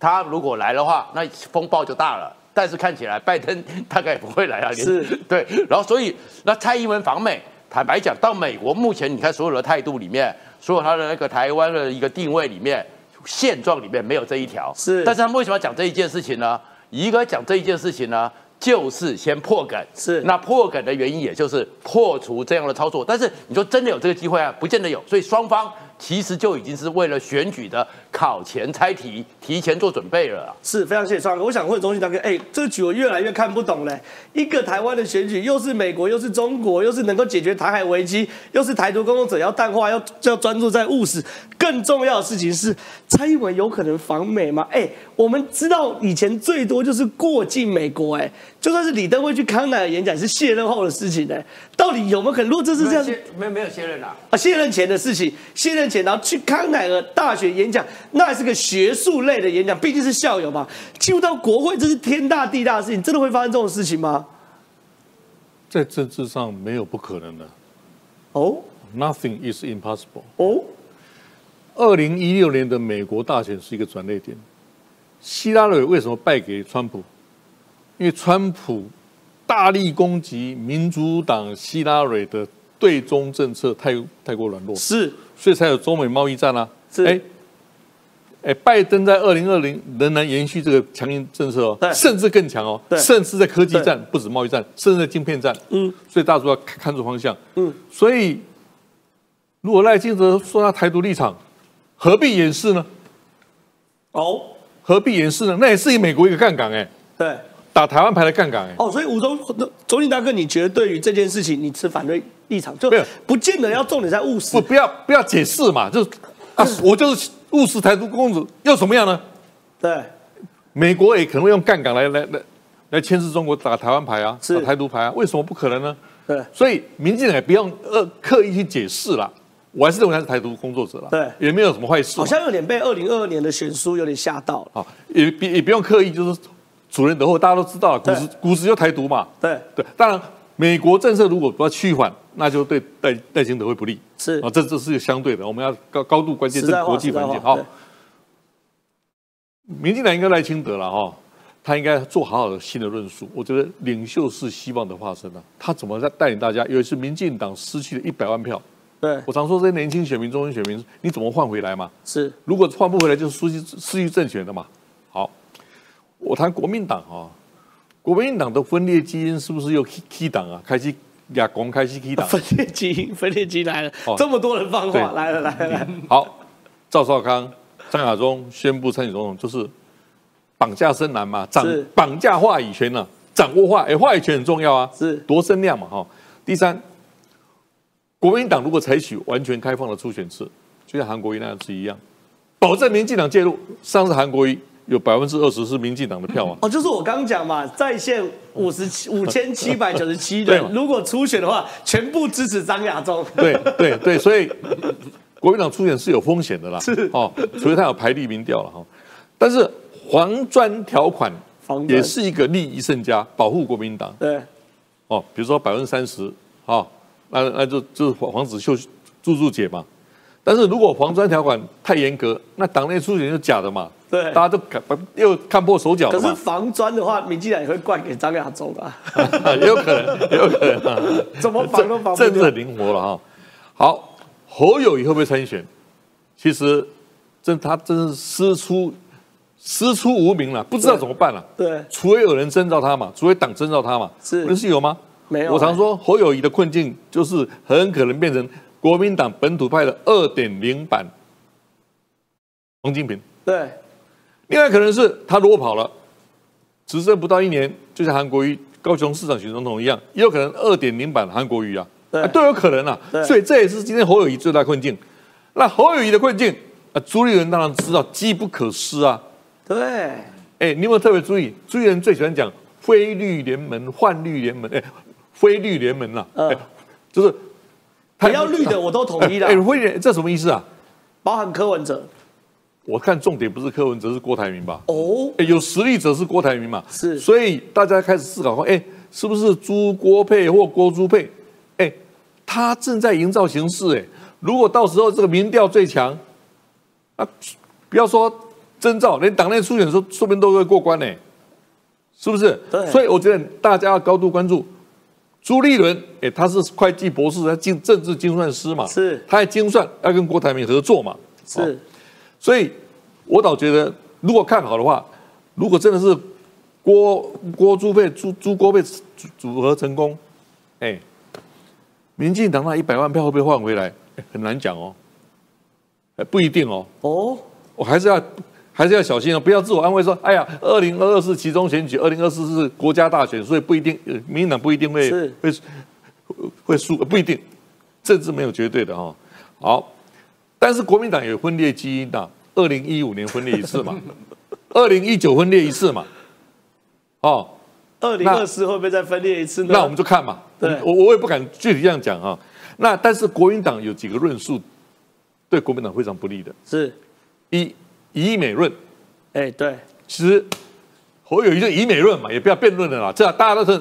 Speaker 2: 他如果来的话，那风暴就大了。但是看起来拜登大概也不会来啊。
Speaker 1: 是，
Speaker 2: 对。然后所以那蔡英文访美，坦白讲，到美国目前你看所有的态度里面，所有他的那个台湾的一个定位里面，现状里面没有这一条。
Speaker 1: 是。
Speaker 2: 但是他们为什么要讲这一件事情呢？一个讲这一件事情呢？就是先破梗，
Speaker 1: 是
Speaker 2: 那破梗的原因，也就是破除这样的操作。但是你说真的有这个机会啊？不见得有。所以双方其实就已经是为了选举的考前猜题，提前做准备了。
Speaker 1: 是非常谢谢双哥。我想问中信大哥，哎，这个局我越来越看不懂嘞。一个台湾的选举，又是美国，又是中国，又是能够解决台海危机，又是台独工作者要淡化，要要专注在务实。更重要的事情是，蔡英文有可能访美吗？哎，我们知道以前最多就是过境美国，哎。就算是李登辉去康奈尔演讲，是卸任后的事情呢。到底有没有可能？如果这是这样，
Speaker 2: 没有没有卸任啊？
Speaker 1: 啊，卸任前的事情，卸任前然后去康奈尔大学演讲，那还是个学术类的演讲，毕竟是校友嘛。进入到国会，这是天大地大的事情，真的会发生这种事情吗？
Speaker 10: 在政治上没有不可能的。
Speaker 1: 哦
Speaker 10: ，Nothing is impossible。
Speaker 1: 哦，
Speaker 10: 二零一六年的美国大选是一个转捩点。希拉里为什么败给川普？因为川普大力攻击民主党希拉蕊的对中政策太太过软弱，
Speaker 1: 是，
Speaker 10: 所以才有中美贸易战啊。
Speaker 1: 是，哎，
Speaker 10: 哎，拜登在二零二零仍然延续这个强硬政策哦，甚至更强哦，甚至在科技战不止贸易战，甚至在晶片战。
Speaker 1: 嗯，
Speaker 10: 所以大家要看住方向。
Speaker 1: 嗯，
Speaker 10: 所以如果赖清德说他台独立场，何必掩饰呢？
Speaker 1: 哦，
Speaker 10: 何必掩饰呢？那也是以美国一个杠杆哎。
Speaker 1: 对。
Speaker 10: 打台湾牌的杠杆哎！
Speaker 1: 哦，所以吴中中信大哥，你觉得对于这件事情，你持反对立场，就不见得要重点在务实。
Speaker 10: 不，不要不要解释嘛，就是啊，我就是务实台独公子，又怎么样呢？
Speaker 1: 对，
Speaker 10: 美国也可能会用杠杆来来来来牵制中国打台湾牌啊，
Speaker 1: 打
Speaker 10: 台独牌啊，为什么不可能呢？
Speaker 1: 对，
Speaker 10: 所以民进党也不用呃刻意去解释了，我还是认为他是台独工作者了，
Speaker 1: 对，
Speaker 10: 也没有什么坏事。
Speaker 1: 好像有点被二零二二年的选书有点吓到了
Speaker 10: 啊，也也不用刻意就是。主人得后大家都知道，股市股市就台独嘛。
Speaker 1: 对
Speaker 10: 对，当然美国政策如果不要趋缓，那就对戴戴清德会不利。
Speaker 1: 是
Speaker 10: 啊，这这是相对的，我们要高高度关键这个国际环境。好，民进党应该赖清德了哈，他应该做好好的新的论述。我觉得领袖是希望的化身啊，他怎么在带领大家？有一次民进党失去了一百万票，
Speaker 1: 对
Speaker 10: 我常说这些年轻选民、中间选民，你怎么换回来嘛？
Speaker 1: 是，
Speaker 10: 如果换不回来，就是失去失去政权的嘛。好，我谈国民党啊，国民党的分裂基因是不是又 K 党啊？开始亚公开始 K 党，
Speaker 1: 分裂基因，分裂基因来了，这么多人放话，来了来了来。
Speaker 10: 好，赵少康、张亚中宣布参选总统，就是绑架深蓝嘛，掌绑架话语权呢，掌握话，哎，话语权很重要啊，
Speaker 1: 是
Speaker 10: 夺声量嘛，哈。第三，国民党如果采取完全开放的初选制，就像韩国瑜那样子一样，保证民进党介入，上次韩国瑜。有百分之二十是民进党的票啊！
Speaker 1: 哦，就是我刚刚讲嘛，在线五十七五千七百九十七 人，如果初选的话，全部支持张亚中。
Speaker 10: 对对对，所以国民党初选是有风险的啦。
Speaker 1: 是
Speaker 10: 哦，除非他有排立民调了哈。但是黄砖条款也是一个利益甚佳，保护国民党。
Speaker 1: 对
Speaker 10: 哦，比如说百分之三十，哦，那那就就是黄子秀注注解嘛。但是如果黄砖条款太严格，那党内初选就假的嘛。
Speaker 1: 对，
Speaker 10: 大家都看又看破手脚
Speaker 1: 可是防专的话，民进党也会灌给张亚中啊，
Speaker 10: 也 有可能，也有可能啊。
Speaker 1: 怎么防都防不
Speaker 10: 政治灵活了哈。好，侯友谊会不会参选？其实真他真是师出师出无名了，不知道怎么办了。
Speaker 1: 对，
Speaker 10: 除非有人征召他嘛，除非党征召他嘛。
Speaker 1: 是，
Speaker 10: 那是有吗？
Speaker 1: 没有。
Speaker 10: 我常说侯友谊的困境就是很可能变成国民党本土派的二点零版王金平。
Speaker 1: 对。
Speaker 10: 另外可能是他如果跑了，执政不到一年，就像韩国瑜高雄市长选总统一样，也有可能二点零版韩国瑜啊，都有可能啊。所以这也是今天侯友谊最大困境。那侯友谊的困境啊，朱立伦当然知道机不可失啊。
Speaker 1: 对，
Speaker 10: 哎，你有没有特别注意？朱立伦最喜欢讲非绿联盟、换绿联盟，哎，非绿联盟啊，哎，就是
Speaker 1: 他要绿的我都统一了。
Speaker 10: 哎，非绿这什么意思啊？
Speaker 1: 包含柯文哲。
Speaker 10: 我看重点不是柯文哲，是郭台铭吧？哦，有实力者是郭台铭嘛？
Speaker 1: 是，
Speaker 10: 所以大家开始思考说，哎，是不是朱郭配或郭朱配？哎，他正在营造形势，哎，如果到时候这个民调最强，啊，不要说征召，连党内初选说说不定都会过关呢，是不是？
Speaker 1: 对。
Speaker 10: 所以我觉得大家要高度关注朱立伦，哎，他是会计博士，他精政治精算师嘛，
Speaker 1: 是，
Speaker 10: 他还精算要跟郭台铭合作嘛，
Speaker 1: 是。
Speaker 10: 所以，我倒觉得，如果看好的话，如果真的是郭郭朱配朱朱郭配组组合成功，哎，民进党那一百万票会不会换回来？很难讲哦，哎，不一定哦。
Speaker 1: 哦，
Speaker 10: 我还是要还是要小心哦，不要自我安慰说，哎呀，二零二二是其中选举，二零二四是国家大选，所以不一定，民进党不一定会会会输，不一定，政治没有绝对的哦。好。但是国民党有分裂基因的，二零一五年分裂一次嘛，二零一九分裂一次嘛，哦，
Speaker 1: 二零二四会不会再分裂一次呢？
Speaker 10: 那我们就看嘛。
Speaker 1: 对，
Speaker 10: 我我也不敢具体这样讲啊。那但是国民党有几个论述对国民党非常不利的，
Speaker 1: 是
Speaker 10: 一以美论。
Speaker 1: 哎，对，
Speaker 10: 其实侯友谊就以美论嘛，也不要辩论了啦。这大家都是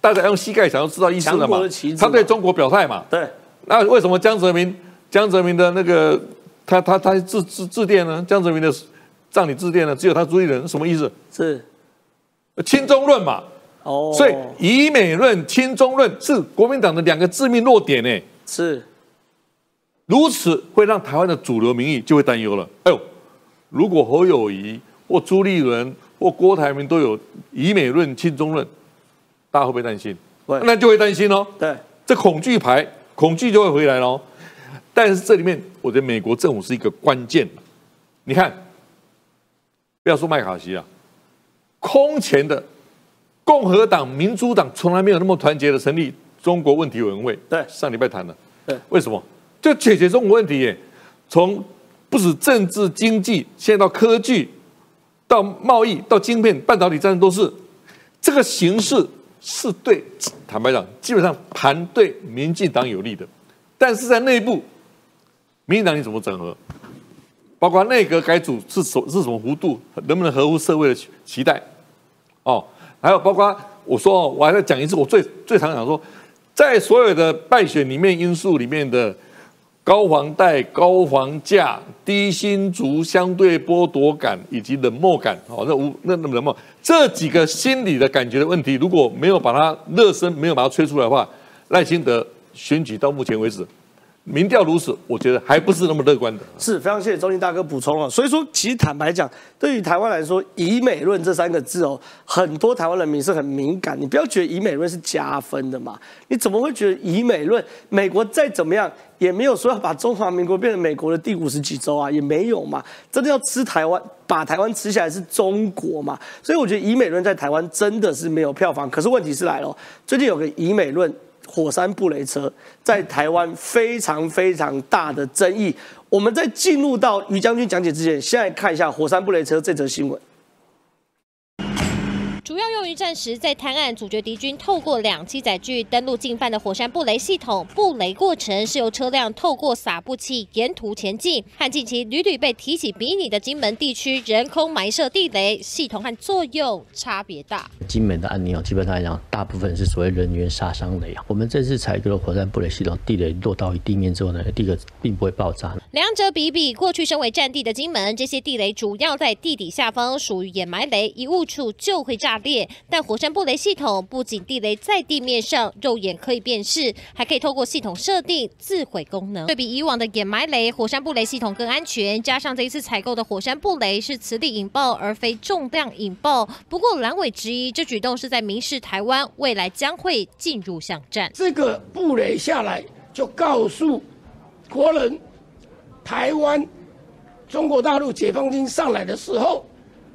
Speaker 10: 大家用膝盖想要知道意思了嘛。他对中国表态嘛。
Speaker 1: 对，
Speaker 10: 那为什么江泽民？江泽民的那个，他他他致致致电呢？江泽民的葬礼致电呢？只有他朱立伦，什么意思？
Speaker 1: 是
Speaker 10: 亲中论嘛？哦，所以以美论、亲中论是国民党的两个致命弱点呢。
Speaker 1: 是
Speaker 10: 如此，会让台湾的主流民意就会担忧了。哎呦，如果侯友谊或朱立伦或郭台铭都有以美论、亲中论，大家会不会担心？那就会担心哦。
Speaker 1: 对，
Speaker 10: 这恐惧牌，恐惧就会回来喽。但是这里面，我觉得美国政府是一个关键。你看，不要说麦卡锡啊，空前的共和党、民主党从来没有那么团结的成立中国问题委员会。
Speaker 1: 对，
Speaker 10: 上礼拜谈了。
Speaker 1: 对，
Speaker 10: 为什么？就解决中国问题耶。从不止政治、经济，现在到科技、到贸易、到晶片、半导体战争，都是这个形式是对坦白讲，基本上盘对民进党有利的，但是在内部。民进党你怎么整合？包括内阁改组是什是什么幅度？能不能合乎社会的期待？哦，还有包括我说，我还在讲一次，我最最常讲说，在所有的败选里面因素里面的高房贷、高房价、低薪族相对剥夺感以及冷漠感，哦，那无那那么冷漠这几个心理的感觉的问题，如果没有把它热身，没有把它吹出来的话，赖清德选举到目前为止。民调如此，我觉得还不是那么乐观的。
Speaker 1: 是非常谢谢中信大哥补充了。所以说，其实坦白讲，对于台湾来说，“以美论”这三个字哦，很多台湾人民是很敏感。你不要觉得“以美论”是加分的嘛？你怎么会觉得“以美论”？美国再怎么样，也没有说要把中华民国变成美国的第五十几州啊，也没有嘛。真的要吃台湾，把台湾吃下来是中国嘛？所以我觉得“以美论”在台湾真的是没有票房。可是问题是来了，最近有个“以美论”。火山布雷车在台湾非常非常大的争议。我们在进入到于将军讲解之前，先来看一下火山布雷车这则新闻。
Speaker 11: 主要用于战时在滩岸阻绝敌军透过两栖载具登陆进犯的火山布雷系统。布雷过程是由车辆透过撒布器沿途前进，和近期屡屡被提起比拟的金门地区人空埋设地雷系统和作用差别大。
Speaker 12: 金门的案例哦，基本上来讲，大部分是所谓人员杀伤雷啊。我们这次采购的火山布雷系统，地雷落到地面之后呢，第一个并不会爆炸。
Speaker 11: 两者比比，过去身为战地的金门，这些地雷主要在地底下方，属于掩埋雷，一误触就会炸。但火山布雷系统不仅地雷在地面上肉眼可以辨识，还可以透过系统设定自毁功能。对比以往的掩埋雷，火山布雷系统更安全。加上这一次采购的火山布雷是磁力引爆而非重量引爆。不过蓝委质疑这举动是在明示台湾未来将会进入巷战。
Speaker 13: 这个布雷下来就告诉国人，台湾中国大陆解放军上来的时候。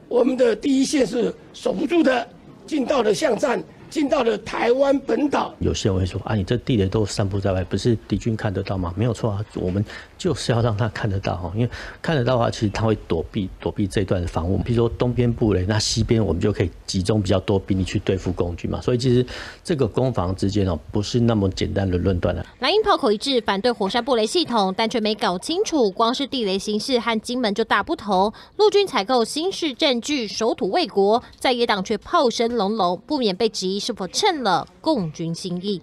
Speaker 13: 我们的第一线是守不住的，进到了巷战。进到了台湾本岛，
Speaker 12: 有些人会说啊，你这地雷都散布在外，不是敌军看得到吗？没有错啊，我们就是要让他看得到哈，因为看得到的话，其实他会躲避躲避这段防务。比如说东边布雷，那西边我们就可以集中比较多兵力去对付共军嘛。所以其实这个攻防之间哦，不是那么简单的论断的。
Speaker 11: 蓝鹰炮口一致反对火山布雷系统，但却没搞清楚，光是地雷形式和金门就大不同。陆军采购新式证据，守土卫国，在野党却炮声隆隆，不免被质疑。是否趁了共军心意？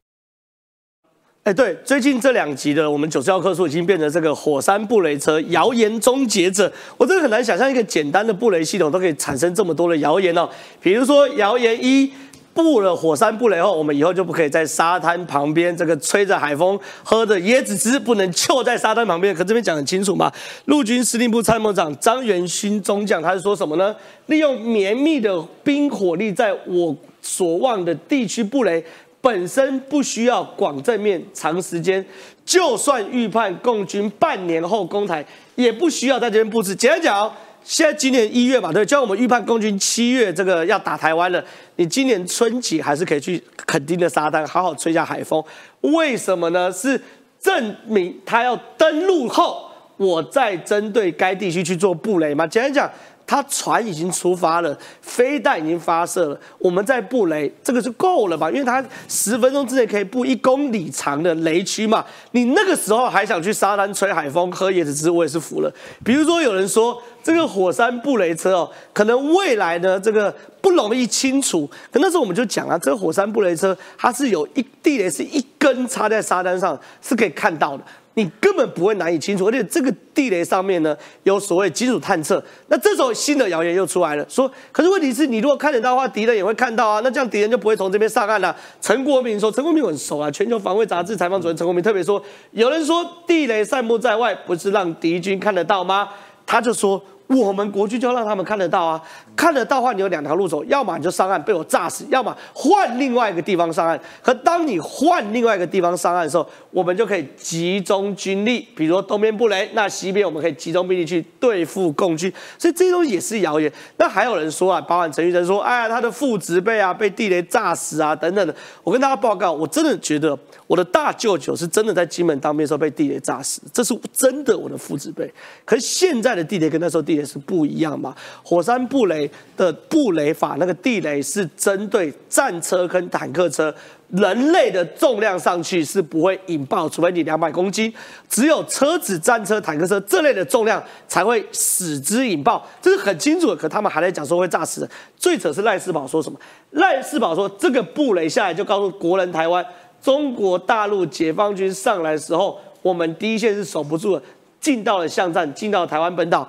Speaker 1: 哎，对，最近这两集的我们九十号课数已经变成这个火山布雷车谣言终结者。我真的很难想象一个简单的布雷系统都可以产生这么多的谣言哦。比如说谣言一，布了火山布雷后，我们以后就不可以在沙滩旁边这个吹着海风，喝着椰子汁，不能就在沙滩旁边。可这边讲很清楚嘛，陆军司令部参谋长张元勋中将他是说什么呢？利用绵密的冰火力，在我所望的地区布雷本身不需要广正面长时间，就算预判共军半年后攻台，也不需要在这边布置。简单讲，现在今年一月嘛，对，就我们预判共军七月这个要打台湾了，你今年春节还是可以去垦丁的沙滩好好吹下海风。为什么呢？是证明他要登陆后，我再针对该地区去做布雷嘛？简单讲。他船已经出发了，飞弹已经发射了，我们在布雷，这个就够了吧？因为他十分钟之内可以布一公里长的雷区嘛。你那个时候还想去沙滩吹海风、喝椰子汁，我也是服了。比如说有人说这个火山布雷车哦，可能未来呢这个不容易清除，可那时候我们就讲啊，这个火山布雷车它是有一地雷是一根插在沙滩上是可以看到的。你根本不会难以清楚，而且这个地雷上面呢有所谓金属探测，那这时候新的谣言又出来了，说可是问题是你如果看得到的话，敌人也会看到啊，那这样敌人就不会从这边上岸了。陈国民说，陈国民很熟啊，全球防卫杂志采访主任陈国民特别说，有人说地雷散布在外，不是让敌军看得到吗？他就说。我们国军就要让他们看得到啊，看得到的话，你有两条路走，要么你就上岸被我炸死，要么换另外一个地方上岸。可当你换另外一个地方上岸的时候，我们就可以集中军力，比如说东边布雷，那西边我们可以集中兵力去对付共军。所以这些东西也是谣言。那还有人说啊，包含陈玉珍说，哎呀，他的父职辈啊被地雷炸死啊等等的。我跟大家报告，我真的觉得我的大舅舅是真的在金门当兵时候被地雷炸死，这是真的我的父子辈。可是现在的地雷跟那时候地。也是不一样嘛。火山布雷的布雷法，那个地雷是针对战车跟坦克车，人类的重量上去是不会引爆，除非你两百公斤，只有车子、战车、坦克车这类的重量才会使之引爆，这是很清楚的。可他们还在讲说会炸死人。最扯是赖世宝说什么？赖世宝说这个布雷下来就告诉国人台湾，中国大陆解放军上来的时候。我们第一线是守不住的，进到了巷战，进到台湾本岛，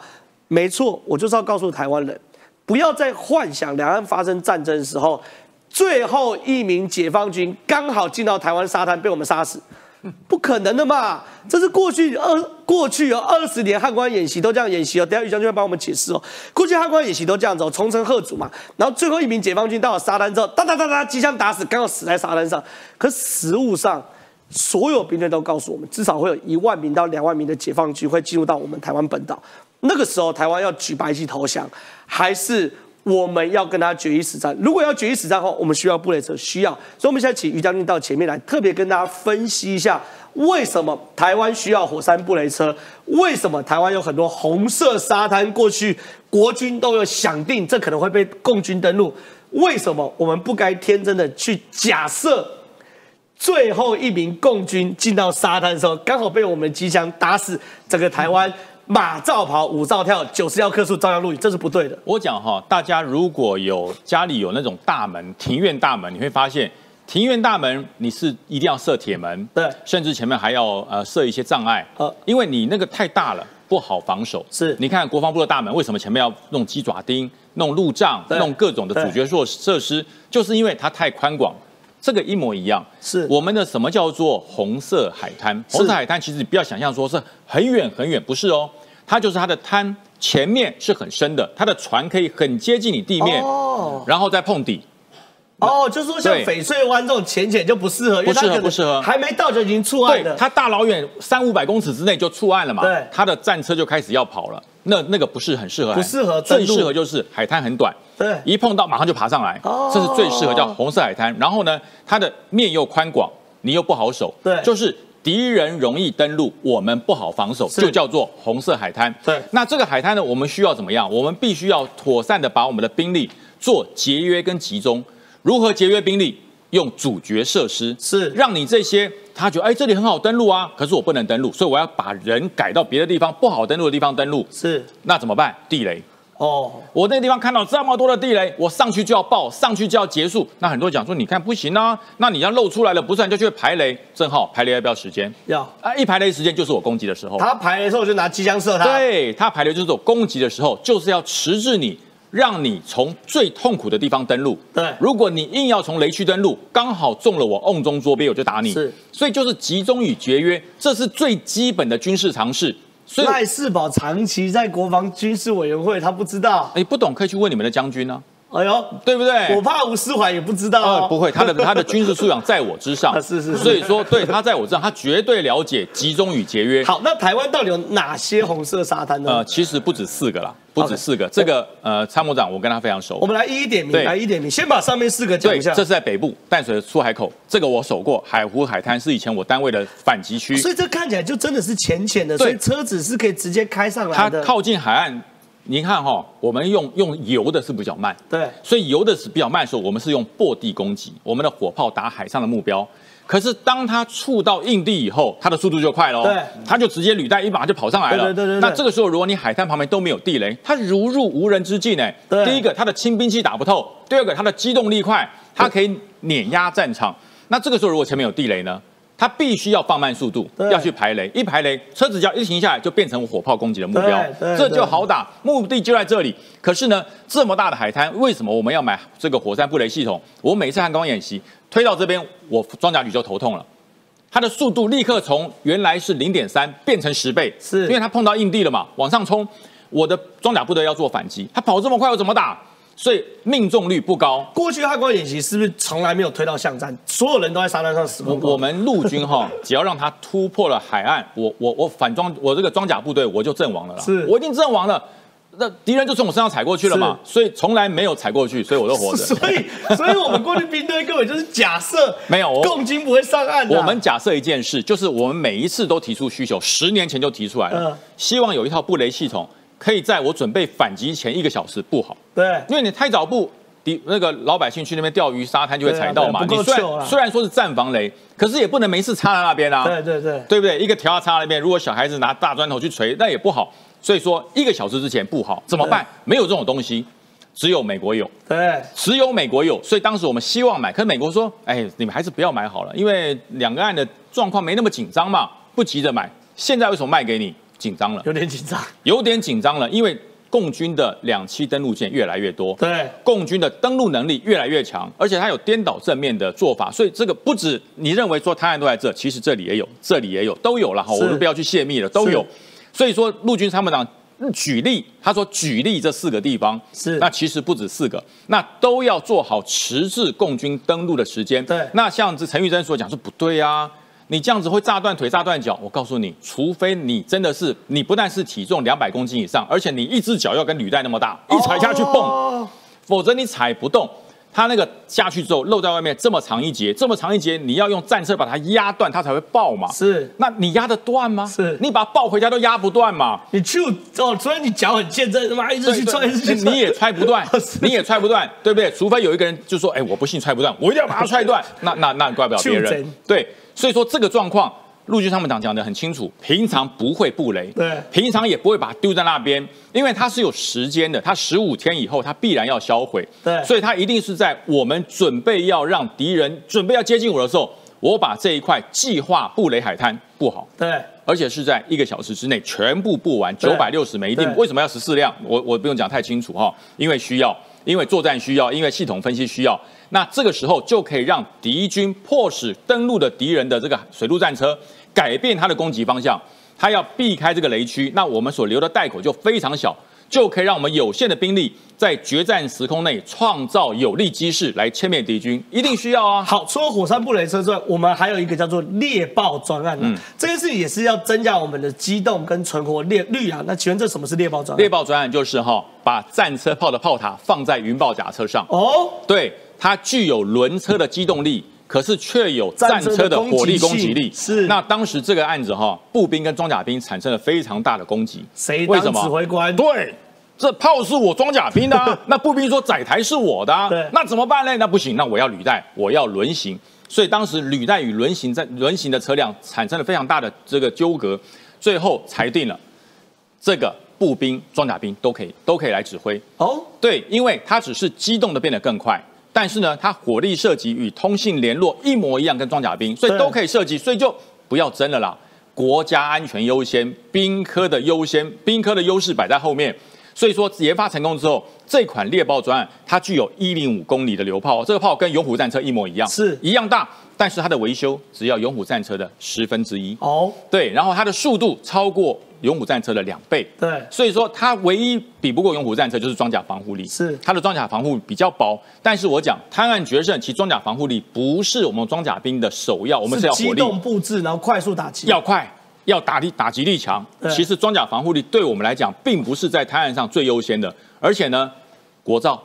Speaker 1: 没错，我就是要告诉台湾人，不要再幻想两岸发生战争的时候，最后一名解放军刚好进到台湾沙滩被我们杀死。不可能的嘛！这是过去二过去有二十年汉光演习都这样演习哦。等下于将军会帮我们解释哦。过去汉光演习都这样子哦，重城贺主嘛。然后最后一名解放军到了沙滩之后，哒哒哒哒，机枪打死，刚好死在沙滩上。可实物上，所有兵队都告诉我们，至少会有一万名到两万名的解放军会进入到我们台湾本岛。那个时候，台湾要举白旗投降，还是？我们要跟他决一死战。如果要决一死战的话，我们需要布雷车，需要。所以，我们现在请于将军到前面来，特别跟大家分析一下，为什么台湾需要火山布雷车？为什么台湾有很多红色沙滩？过去国军都有想定，这可能会被共军登陆。为什么我们不该天真的去假设，最后一名共军进到沙滩的时候，刚好被我们机枪打死整个台湾？马照跑，舞照跳，九十要克数照样录影，这是不对的。
Speaker 8: 我讲哈，大家如果有家里有那种大门，庭院大门，你会发现庭院大门你是一定要设铁门，
Speaker 1: 对，
Speaker 8: 甚至前面还要呃设一些障碍，呃，因为你那个太大了，不好防守。
Speaker 1: 是，
Speaker 8: 你看国防部的大门，为什么前面要弄鸡爪钉、弄路障、弄各种的主角设设施？就是因为它太宽广。这个一模一样，
Speaker 1: 是。
Speaker 8: 我们的什么叫做红色海滩？红色海滩其实你不要想象说是很远很远，不是哦，它就是它的滩前面是很深的，它的船可以很接近你地面，哦，然后再碰底。
Speaker 1: 哦，就是说像翡翠湾这种浅浅就不适合，
Speaker 8: 不适合不适合，
Speaker 1: 还没到就已经触岸了。
Speaker 8: 它大老远三五百公尺之内就触岸了嘛，
Speaker 1: 对，
Speaker 8: 它的战车就开始要跑了。那那个不是很适合，
Speaker 1: 不适合，
Speaker 8: 最适合就是海滩很短，
Speaker 1: 对，
Speaker 8: 一碰到马上就爬上来，这是最适合叫红色海滩。然后呢，它的面又宽广，你又不好守，
Speaker 1: 对，
Speaker 8: 就是敌人容易登陆，我们不好防守，就叫做红色海滩。
Speaker 1: 对，
Speaker 8: 那这个海滩呢，我们需要怎么样？我们必须要妥善的把我们的兵力做节约跟集中。如何节约兵力？用主角设施
Speaker 1: 是
Speaker 8: 让你这些他觉得哎这里很好登陆啊，可是我不能登陆，所以我要把人改到别的地方不好登陆的地方登陆。
Speaker 1: 是
Speaker 8: 那怎么办？地雷
Speaker 1: 哦，
Speaker 8: 我那个地方看到这么多的地雷，我上去就要爆，上去就要结束。那很多人讲说你看不行啊，那你要露出来了，不是你就去排雷？正好排雷要不要时间？
Speaker 1: 要
Speaker 8: 啊，一排雷时间就是我攻击的时候。
Speaker 1: 他排雷的时候我就拿机枪射他。
Speaker 8: 对他排雷就是我攻击的时候，就是要迟滞你。让你从最痛苦的地方登陆。
Speaker 1: 对，
Speaker 8: 如果你硬要从雷区登陆，刚好中了我瓮中捉鳖，我就打你。
Speaker 1: 是，
Speaker 8: 所以就是集中与节约，这是最基本的军事常识。
Speaker 1: 赖世宝长期在国防军事委员会，他不知道。
Speaker 8: 哎，不懂可以去问你们的将军呢。
Speaker 1: 哎呦，
Speaker 8: 对不对？
Speaker 1: 我怕吴思怀也不知道。
Speaker 8: 不会，他的他的军事素养在我之上。
Speaker 1: 是是。
Speaker 8: 所以说，对他在我之上，他绝对了解集中与节约。
Speaker 1: 好，那台湾到底有哪些红色沙滩呢？
Speaker 8: 呃，其实不止四个啦，不止四个。这个呃，参谋长我跟他非常熟。
Speaker 1: 我们来一一点名，来一点名。先把上面四个讲一下。
Speaker 8: 这是在北部淡水的出海口，这个我守过。海湖海滩是以前我单位的反击区。
Speaker 1: 所以这看起来就真的是浅浅的，所以车子是可以直接开上来
Speaker 8: 的。它靠近海岸。您看哈，我们用用油的是比较慢，
Speaker 1: 对，
Speaker 8: 所以油的是比较慢的时候，我们是用破地攻击，我们的火炮打海上的目标。可是当它触到硬地以后，它的速度就快喽，
Speaker 1: 对，
Speaker 8: 它就直接履带一把就跑上来了，
Speaker 1: 对对对。
Speaker 8: 那这个时候，如果你海滩旁边都没有地雷，它如入无人之境哎。第一个，它的轻兵器打不透；第二个，它的机动力快，它可以碾压战场。那这个时候，如果前面有地雷呢？它必须要放慢速度，要去排雷。一排雷，车子只要一停下来，就变成火炮攻击的目标，这就好打。目的就在这里。可是呢，这么大的海滩，为什么我们要买这个火山布雷系统？我每次看光演习，推到这边，我装甲旅就头痛了。它的速度立刻从原来是零点三变成十倍，
Speaker 1: 是
Speaker 8: 因为它碰到硬地了嘛，往上冲，我的装甲部队要做反击，它跑这么快，我怎么打？所以命中率不高。
Speaker 1: 过去汉光演习是不是从来没有推到巷战？所有人都在沙滩上死过。
Speaker 8: 我们陆军哈，只要让他突破了海岸，我我我反装我这个装甲部队我就阵亡了啦。
Speaker 1: 是，
Speaker 8: 我已经阵亡了，那敌人就从我身上踩过去了嘛。所以从来没有踩过去，所以我都活着。
Speaker 1: 所以，所以我们过去兵队根本就是假设
Speaker 8: 没有
Speaker 1: 共军不会上岸。
Speaker 8: 我们假设一件事，就是我们每一次都提出需求，十年前就提出来了，希望有一套布雷系统，可以在我准备反击前一个小时布好。
Speaker 1: 对，
Speaker 8: 因为你太早布。敌那个老百姓去那边钓鱼，沙滩就会踩到嘛。你虽然虽然说是战防雷，可是也不能没事插在那边啊。
Speaker 1: 对对对，
Speaker 8: 对不对？一个条插在那边，如果小孩子拿大砖头去锤，那也不好。所以说一个小时之前布好怎么办？没有这种东西，只有美国有。
Speaker 1: 对，
Speaker 8: 只有美国有。所以当时我们希望买，可是美国说，哎，你们还是不要买好了，因为两个岸的状况没那么紧张嘛。不急着买。现在为什么卖给你？紧张了，
Speaker 1: 有点紧张，
Speaker 8: 有点紧张了，因为共军的两栖登陆舰越来越多，
Speaker 1: 对，
Speaker 8: 共军的登陆能力越来越强，而且它有颠倒正面的做法，所以这个不止你认为说台湾都在这，其实这里也有，这里也有，都有了哈，我们不要去泄密了，都有。所以说陆军参谋长举例，他说举例这四个地方
Speaker 1: 是，
Speaker 8: 那其实不止四个，那都要做好迟滞共军登陆的时间。
Speaker 1: 对，
Speaker 8: 那像这陈玉珍所讲说不对啊。你这样子会炸断腿、炸断脚。我告诉你，除非你真的是你不但是体重两百公斤以上，而且你一只脚要跟履带那么大，一踩下去蹦，否则你踩不动。它那个下去之后露在外面这么长一节，这么长一节，你要用战车把它压断，它才会爆嘛。
Speaker 1: 是，
Speaker 8: 那你压得断吗？
Speaker 1: 是，
Speaker 8: 你把它抱回家都压不断嘛。
Speaker 1: 你就哦，所以你脚很健，这他妈一直去踹，一直去
Speaker 8: 你也踹不断，你也踹不断，对不对？除非有一个人就说，哎，我不信踹不断，我一定要把它踹断。那那那怪不了别人。对。所以说这个状况，陆军参谋长讲的很清楚，平常不会布雷，
Speaker 1: 对，
Speaker 8: 平常也不会把它丢在那边，因为它是有时间的，它十五天以后它必然要销毁，
Speaker 1: 对，
Speaker 8: 所以它一定是在我们准备要让敌人准备要接近我的时候，我把这一块计划布雷海滩布好，
Speaker 1: 对，
Speaker 8: 而且是在一个小时之内全部布完，九百六十枚，一定为什么要十四辆？我我不用讲太清楚哈，因为需要，因为作战需要，因为系统分析需要。那这个时候就可以让敌军迫使登陆的敌人的这个水陆战车改变它的攻击方向，它要避开这个雷区，那我们所留的带口就非常小，就可以让我们有限的兵力在决战时空内创造有利机势来歼灭敌军，一定需要啊。
Speaker 1: 好，除了火山布雷车之外，我们还有一个叫做猎豹专案，嗯，这件事也是要增加我们的机动跟存活率率啊。那请问这什么是猎豹专案？
Speaker 8: 猎豹专案就是哈，把战车炮的炮塔放在云豹甲车上。
Speaker 1: 哦，
Speaker 8: 对。它具有轮车的机动力，可是却有战车的火力攻击力。
Speaker 1: 是。
Speaker 8: 那当时这个案子哈，步兵跟装甲兵产生了非常大的攻击。
Speaker 1: 谁当指挥官？
Speaker 8: 对，这炮是我装甲兵的，那步兵说载台是我的。
Speaker 1: 对。
Speaker 8: 那怎么办呢？那不行，那我要履带，我要轮行。所以当时履带与轮行在轮行的车辆产生了非常大的这个纠葛，最后裁定了这个步兵、装甲兵都可以都可以来指挥。
Speaker 1: 哦。
Speaker 8: 对，因为它只是机动的变得更快。但是呢，它火力射击与通信联络一模一样，跟装甲兵，所以都可以射击，所以就不要争了啦。国家安全优先，兵科的优先，兵科的优势摆在后面。所以说研发成功之后，这款猎豹专案它具有一零五公里的榴炮，这个炮跟勇虎战车一模一样，
Speaker 1: 是
Speaker 8: 一样大，但是它的维修只要勇虎战车的十分之一。
Speaker 1: 哦，
Speaker 8: 对，然后它的速度超过。勇虎战车的两倍，
Speaker 1: 对，
Speaker 8: 所以说它唯一比不过勇虎战车就是装甲防护力，
Speaker 1: 是
Speaker 8: 它的装甲防护比较薄。但是我讲滩岸决胜，其装甲防护力不是我们装甲兵的首要，我们是要火力、机
Speaker 1: 动布置，然后快速打击，
Speaker 8: 要快，要打力打击力强。其实装甲防护力对我们来讲，并不是在滩岸上最优先的，而且呢，国造、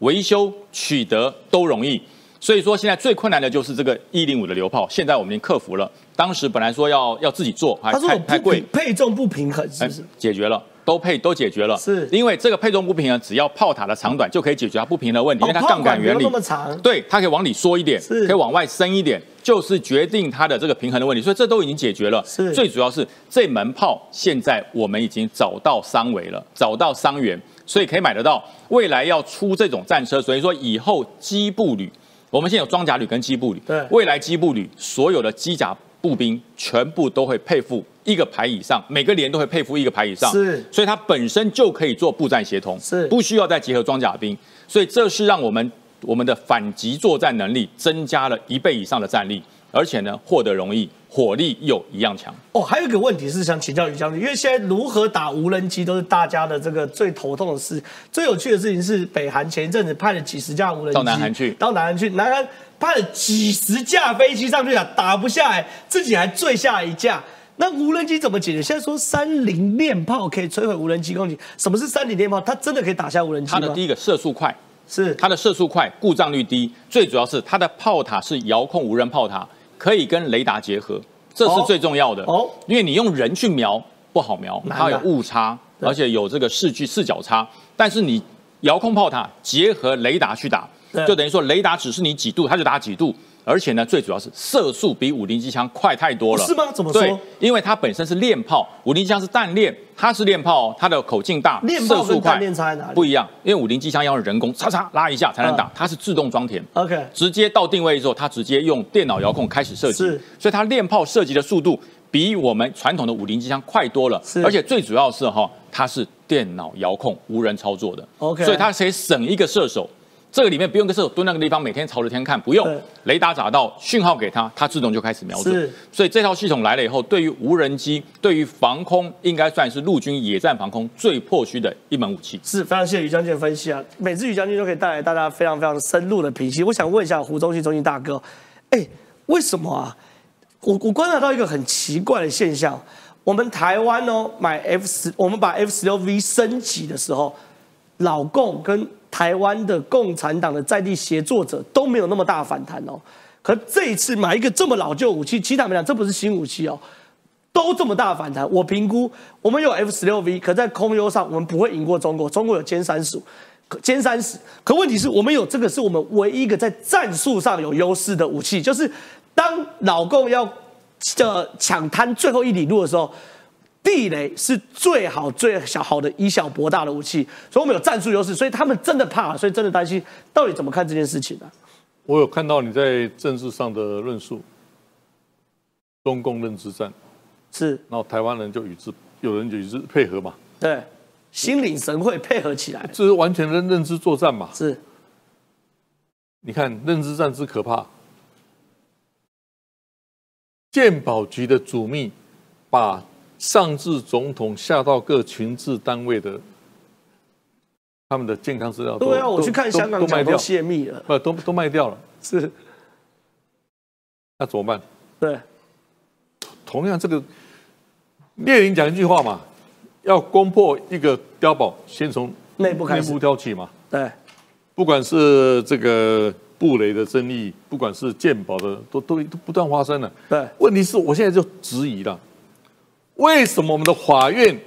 Speaker 8: 维修、取得都容易。所以说现在最困难的就是这个一零五的榴炮，现在我们已经克服了。当时本来说要要自己做，还太太贵，
Speaker 1: 配重不平衡是不是？
Speaker 8: 解决了，都配都解决了。
Speaker 1: 是，
Speaker 8: 因为这个配重不平衡，只要炮塔的长短就可以解决它不平衡的问题，因为它杠杆原理。
Speaker 1: 那么长。
Speaker 8: 对，它可以往里缩一点，
Speaker 1: 可
Speaker 8: 以往外伸一点，就是决定它的这个平衡的问题。所以这都已经解决了。
Speaker 1: 是，
Speaker 8: 最主要是这门炮现在我们已经找到伤尾了，找到伤员，所以可以买得到。未来要出这种战车，所以说以后机步旅。我们现在有装甲旅跟机步旅，
Speaker 1: 对，
Speaker 8: 未来机步旅所有的机甲步兵全部都会配附一个排以上，每个连都会配附一个排以上，
Speaker 1: 是，
Speaker 8: 所以它本身就可以做步战协同，
Speaker 1: 是，
Speaker 8: 不需要再结合装甲兵，所以这是让我们我们的反击作战能力增加了一倍以上的战力，而且呢，获得容易。火力又一样强
Speaker 1: 哦，还有一个问题是想请教于将军，因为现在如何打无人机都是大家的这个最头痛的事。最有趣的事情是，北韩前一阵子派了几十架无人机
Speaker 8: 到南韩去，
Speaker 1: 到南韩去，南韩派了几十架飞机上去啊，打不下来，自己还坠下一架。那无人机怎么解决？现在说三菱链炮可以摧毁无人机攻击，什么是三菱链炮？它真的可以打下无人机
Speaker 8: 吗？它的第一个射速快，
Speaker 1: 是
Speaker 8: 它的射速快，故障率低，最主要是它的炮塔是遥控无人炮塔。可以跟雷达结合，这是最重要的
Speaker 1: 哦。
Speaker 8: 因为你用人去瞄不好瞄，它有误差，而且有这个视距视角差。但是你遥控炮塔结合雷达去打，就等于说雷达指示你几度，它就打几度。而且呢，最主要是射速比五零机枪快太多了，
Speaker 1: 是吗？怎么说？
Speaker 8: 对，因为它本身是链炮，五零机枪是弹链，它是链炮，它的口径大，
Speaker 1: 射速快，链差在哪里？
Speaker 8: 不一样，因为五零机枪要人工叉叉拉一下才能打，它是自动装填。
Speaker 1: OK，
Speaker 8: 直接到定位之后，它直接用电脑遥控开始射击，所以它链炮射击的速度比我们传统的五零机枪快多了，而且最主要是哈，它是电脑遥控、无人操作的
Speaker 1: ，OK，
Speaker 8: 所以它可以省一个射手。这个里面不用跟射手蹲那个地方，每天朝着天看，不用雷达找到讯号给他，它自动就开始瞄准。所以这套系统来了以后，对于无人机、对于防空，应该算是陆军野战防空最破需的一门武器。
Speaker 1: 是非常谢谢于将军分析啊，每次于将军都可以带来大家非常非常深入的评析。我想问一下胡中信中信大哥，哎，为什么啊？我我观察到一个很奇怪的现象，我们台湾哦买 F 十，我们把 F 十六 V 升级的时候，老共跟台湾的共产党的在地协作者都没有那么大反弹哦，可这一次买一个这么老旧武器，其他没讲，这不是新武器哦，都这么大反弹。我评估我们有 F 十六 V，可在空优上我们不会赢过中国，中国有歼三十五、歼三十，可问题是我们有这个是我们唯一一个在战术上有优势的武器，就是当老共要的抢滩最后一里路的时候。地雷是最好、最小好的以小博大的武器，所以我们有战术优势，所以他们真的怕，所以真的担心，到底怎么看这件事情呢？
Speaker 10: 我有看到你在政治上的论述，中共认知战
Speaker 1: 是，
Speaker 10: 然后台湾人就与之有人就与之配合嘛？
Speaker 1: 对，心领神会配合起来，
Speaker 10: 这是完全的认知作战嘛？
Speaker 1: 是，
Speaker 10: 你看认知战之可怕，鉴宝局的主秘把。上至总统，下到各群治单位的，他们的健康资料，
Speaker 1: 对啊，我去看香港都卖掉。泄密了，
Speaker 10: 不都都卖掉了，
Speaker 1: 是，
Speaker 10: 那怎么办？
Speaker 1: 对，
Speaker 10: 同样这个列宁讲一句话嘛，要攻破一个碉堡，先从
Speaker 1: 内部开始。
Speaker 10: 挑起嘛，
Speaker 1: 对，
Speaker 10: 不管是这个布雷的争议，不管是鉴宝的，都都都不断发生了，
Speaker 1: 对，
Speaker 10: 问题是我现在就质疑了。为什么我们的法院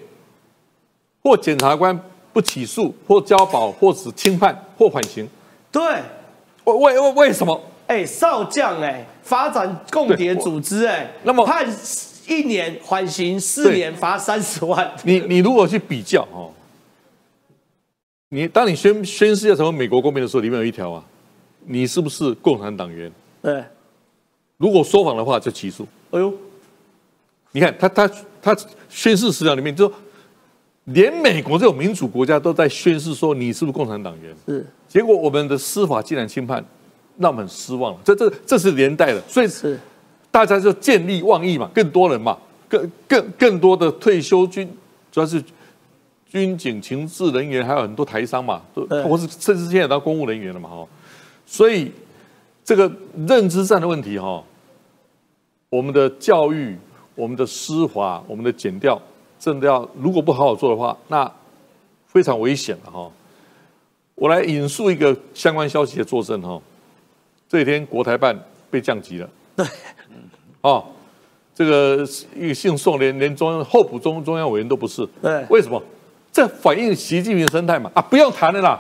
Speaker 10: 或检察官不起诉或交保或是轻判或缓刑？
Speaker 1: 对，
Speaker 10: 为为为为什么？
Speaker 1: 哎，少将哎，发展共谍组织哎，
Speaker 10: 那么
Speaker 1: 判一年缓刑四年罚三十万。
Speaker 10: 你你如果去比较哦，你当你宣宣誓要成为美国公民的时候，里面有一条啊，你是不是共产党员？
Speaker 1: 对，
Speaker 10: 如果说谎的话就起诉。哎呦，你看他他。他宣誓史料里面就说，连美国这种民主国家都在宣誓说你是不是共产党员？
Speaker 1: 是。
Speaker 10: 结果我们的司法竟然轻判，让我们很失望了。这这这是连带的，所以
Speaker 1: 是
Speaker 10: 大家就见利忘义嘛，更多人嘛，更更更多的退休军，主要是军警情治人员，还有很多台商嘛，都或是甚至现在当公务人员了嘛，哈。所以这个认知战的问题，哈，我们的教育。我们的司法，我们的检调，真的要如果不好好做的话，那非常危险了哈。我来引述一个相关消息的作证哈。这几天国台办被降级了。
Speaker 1: 对。
Speaker 10: 哦，这个一个姓宋，连连中央候补中中央委员都不是。
Speaker 1: 对。
Speaker 10: 为什么？这反映习近平生态嘛？啊，不用谈了啦，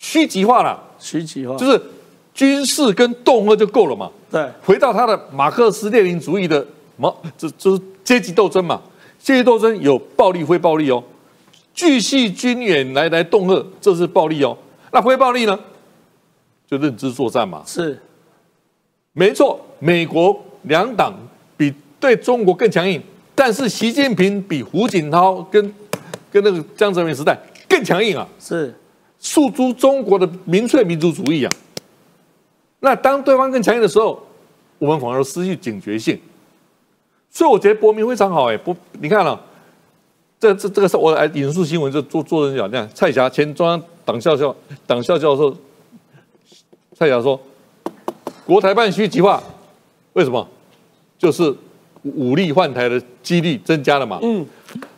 Speaker 10: 虚极化了。
Speaker 1: 虚极化。
Speaker 10: 就是。军事跟恫吓就够了嘛？
Speaker 1: 对，
Speaker 10: 回到他的马克思列宁主义的嘛，这这是阶级斗争嘛？阶级斗争有暴力非暴力哦，巨细军演来来恫吓，这是暴力哦。那非暴力呢？就认知作战嘛。
Speaker 1: 是，
Speaker 10: 没错，美国两党比对中国更强硬，但是习近平比胡锦涛跟跟那个江泽民时代更强硬啊。
Speaker 1: 是，
Speaker 10: 诉诸中国的民粹民族主义啊。那当对方更强硬的时候，我们反而失去警觉性，所以我觉得博明非常好哎，不，你看了，这这这个是我来引述新闻，就做做人讲这样，蔡霞前中央党校校党校教授，蔡霞说，国台办需极化，为什么？就是武力换台的几率增加了嘛。嗯。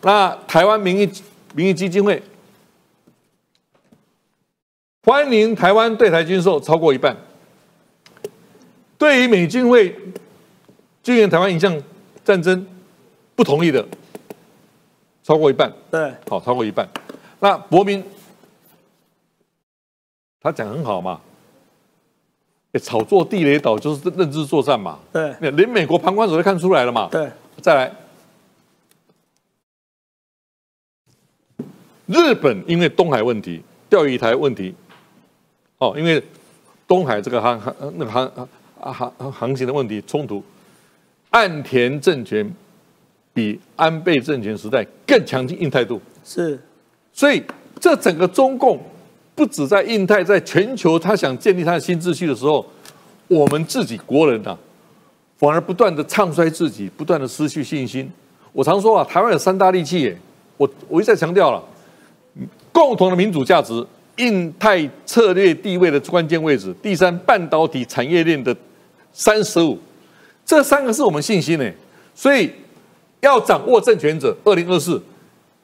Speaker 10: 那台湾民意民意基金会欢迎台湾对台军售超过一半。对于美军会军援台湾影像战争不同意的超过一半，
Speaker 1: 对，
Speaker 10: 好，超过一半。那伯明他讲很好嘛，炒作地雷岛就是认知作战嘛，
Speaker 1: 对，
Speaker 10: 连美国旁观者都看出来了嘛，
Speaker 1: 对。
Speaker 10: 再来，日本因为东海问题、钓鱼台问题，哦，因为东海这个航航那个航。啊航航行的问题冲突，岸田政权比安倍政权时代更强劲硬态度。
Speaker 1: 是，
Speaker 10: 所以这整个中共不止在印太，在全球，他想建立他的新秩序的时候，我们自己国人呐，反而不断的唱衰自己，不断的失去信心。我常说啊，台湾有三大利器，耶，我我一再强调了，共同的民主价值，印太策略地位的关键位置，第三，半导体产业链的三十五，这三个是我们信心呢。所以要掌握政权者，二零二四。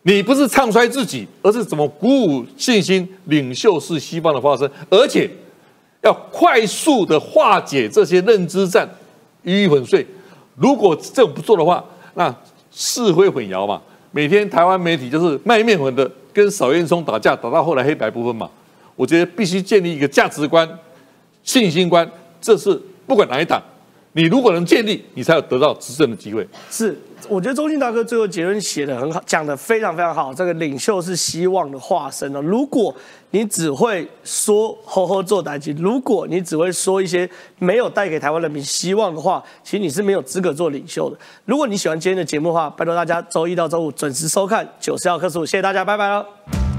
Speaker 10: 你不是唱衰自己，而是怎么鼓舞信心？领袖是西方的发生，而且要快速的化解这些认知战，予以粉碎。如果这种不做的话，那是非混淆嘛。每天台湾媒体就是卖面粉的，跟邵彦松打架，打到后来黑白不分嘛。我觉得必须建立一个价值观、信心观，这是不管哪一党，你如果能建立，你才有得到执政的机会。
Speaker 1: 是。我觉得中信大哥最后结论写的很好，讲的非常非常好。这个领袖是希望的化身哦。如果你只会说呵呵做代级，如果你只会说一些没有带给台湾人民希望的话，其实你是没有资格做领袖的。如果你喜欢今天的节目的话，拜托大家周一到周五准时收看九十号课数，谢谢大家，拜拜了。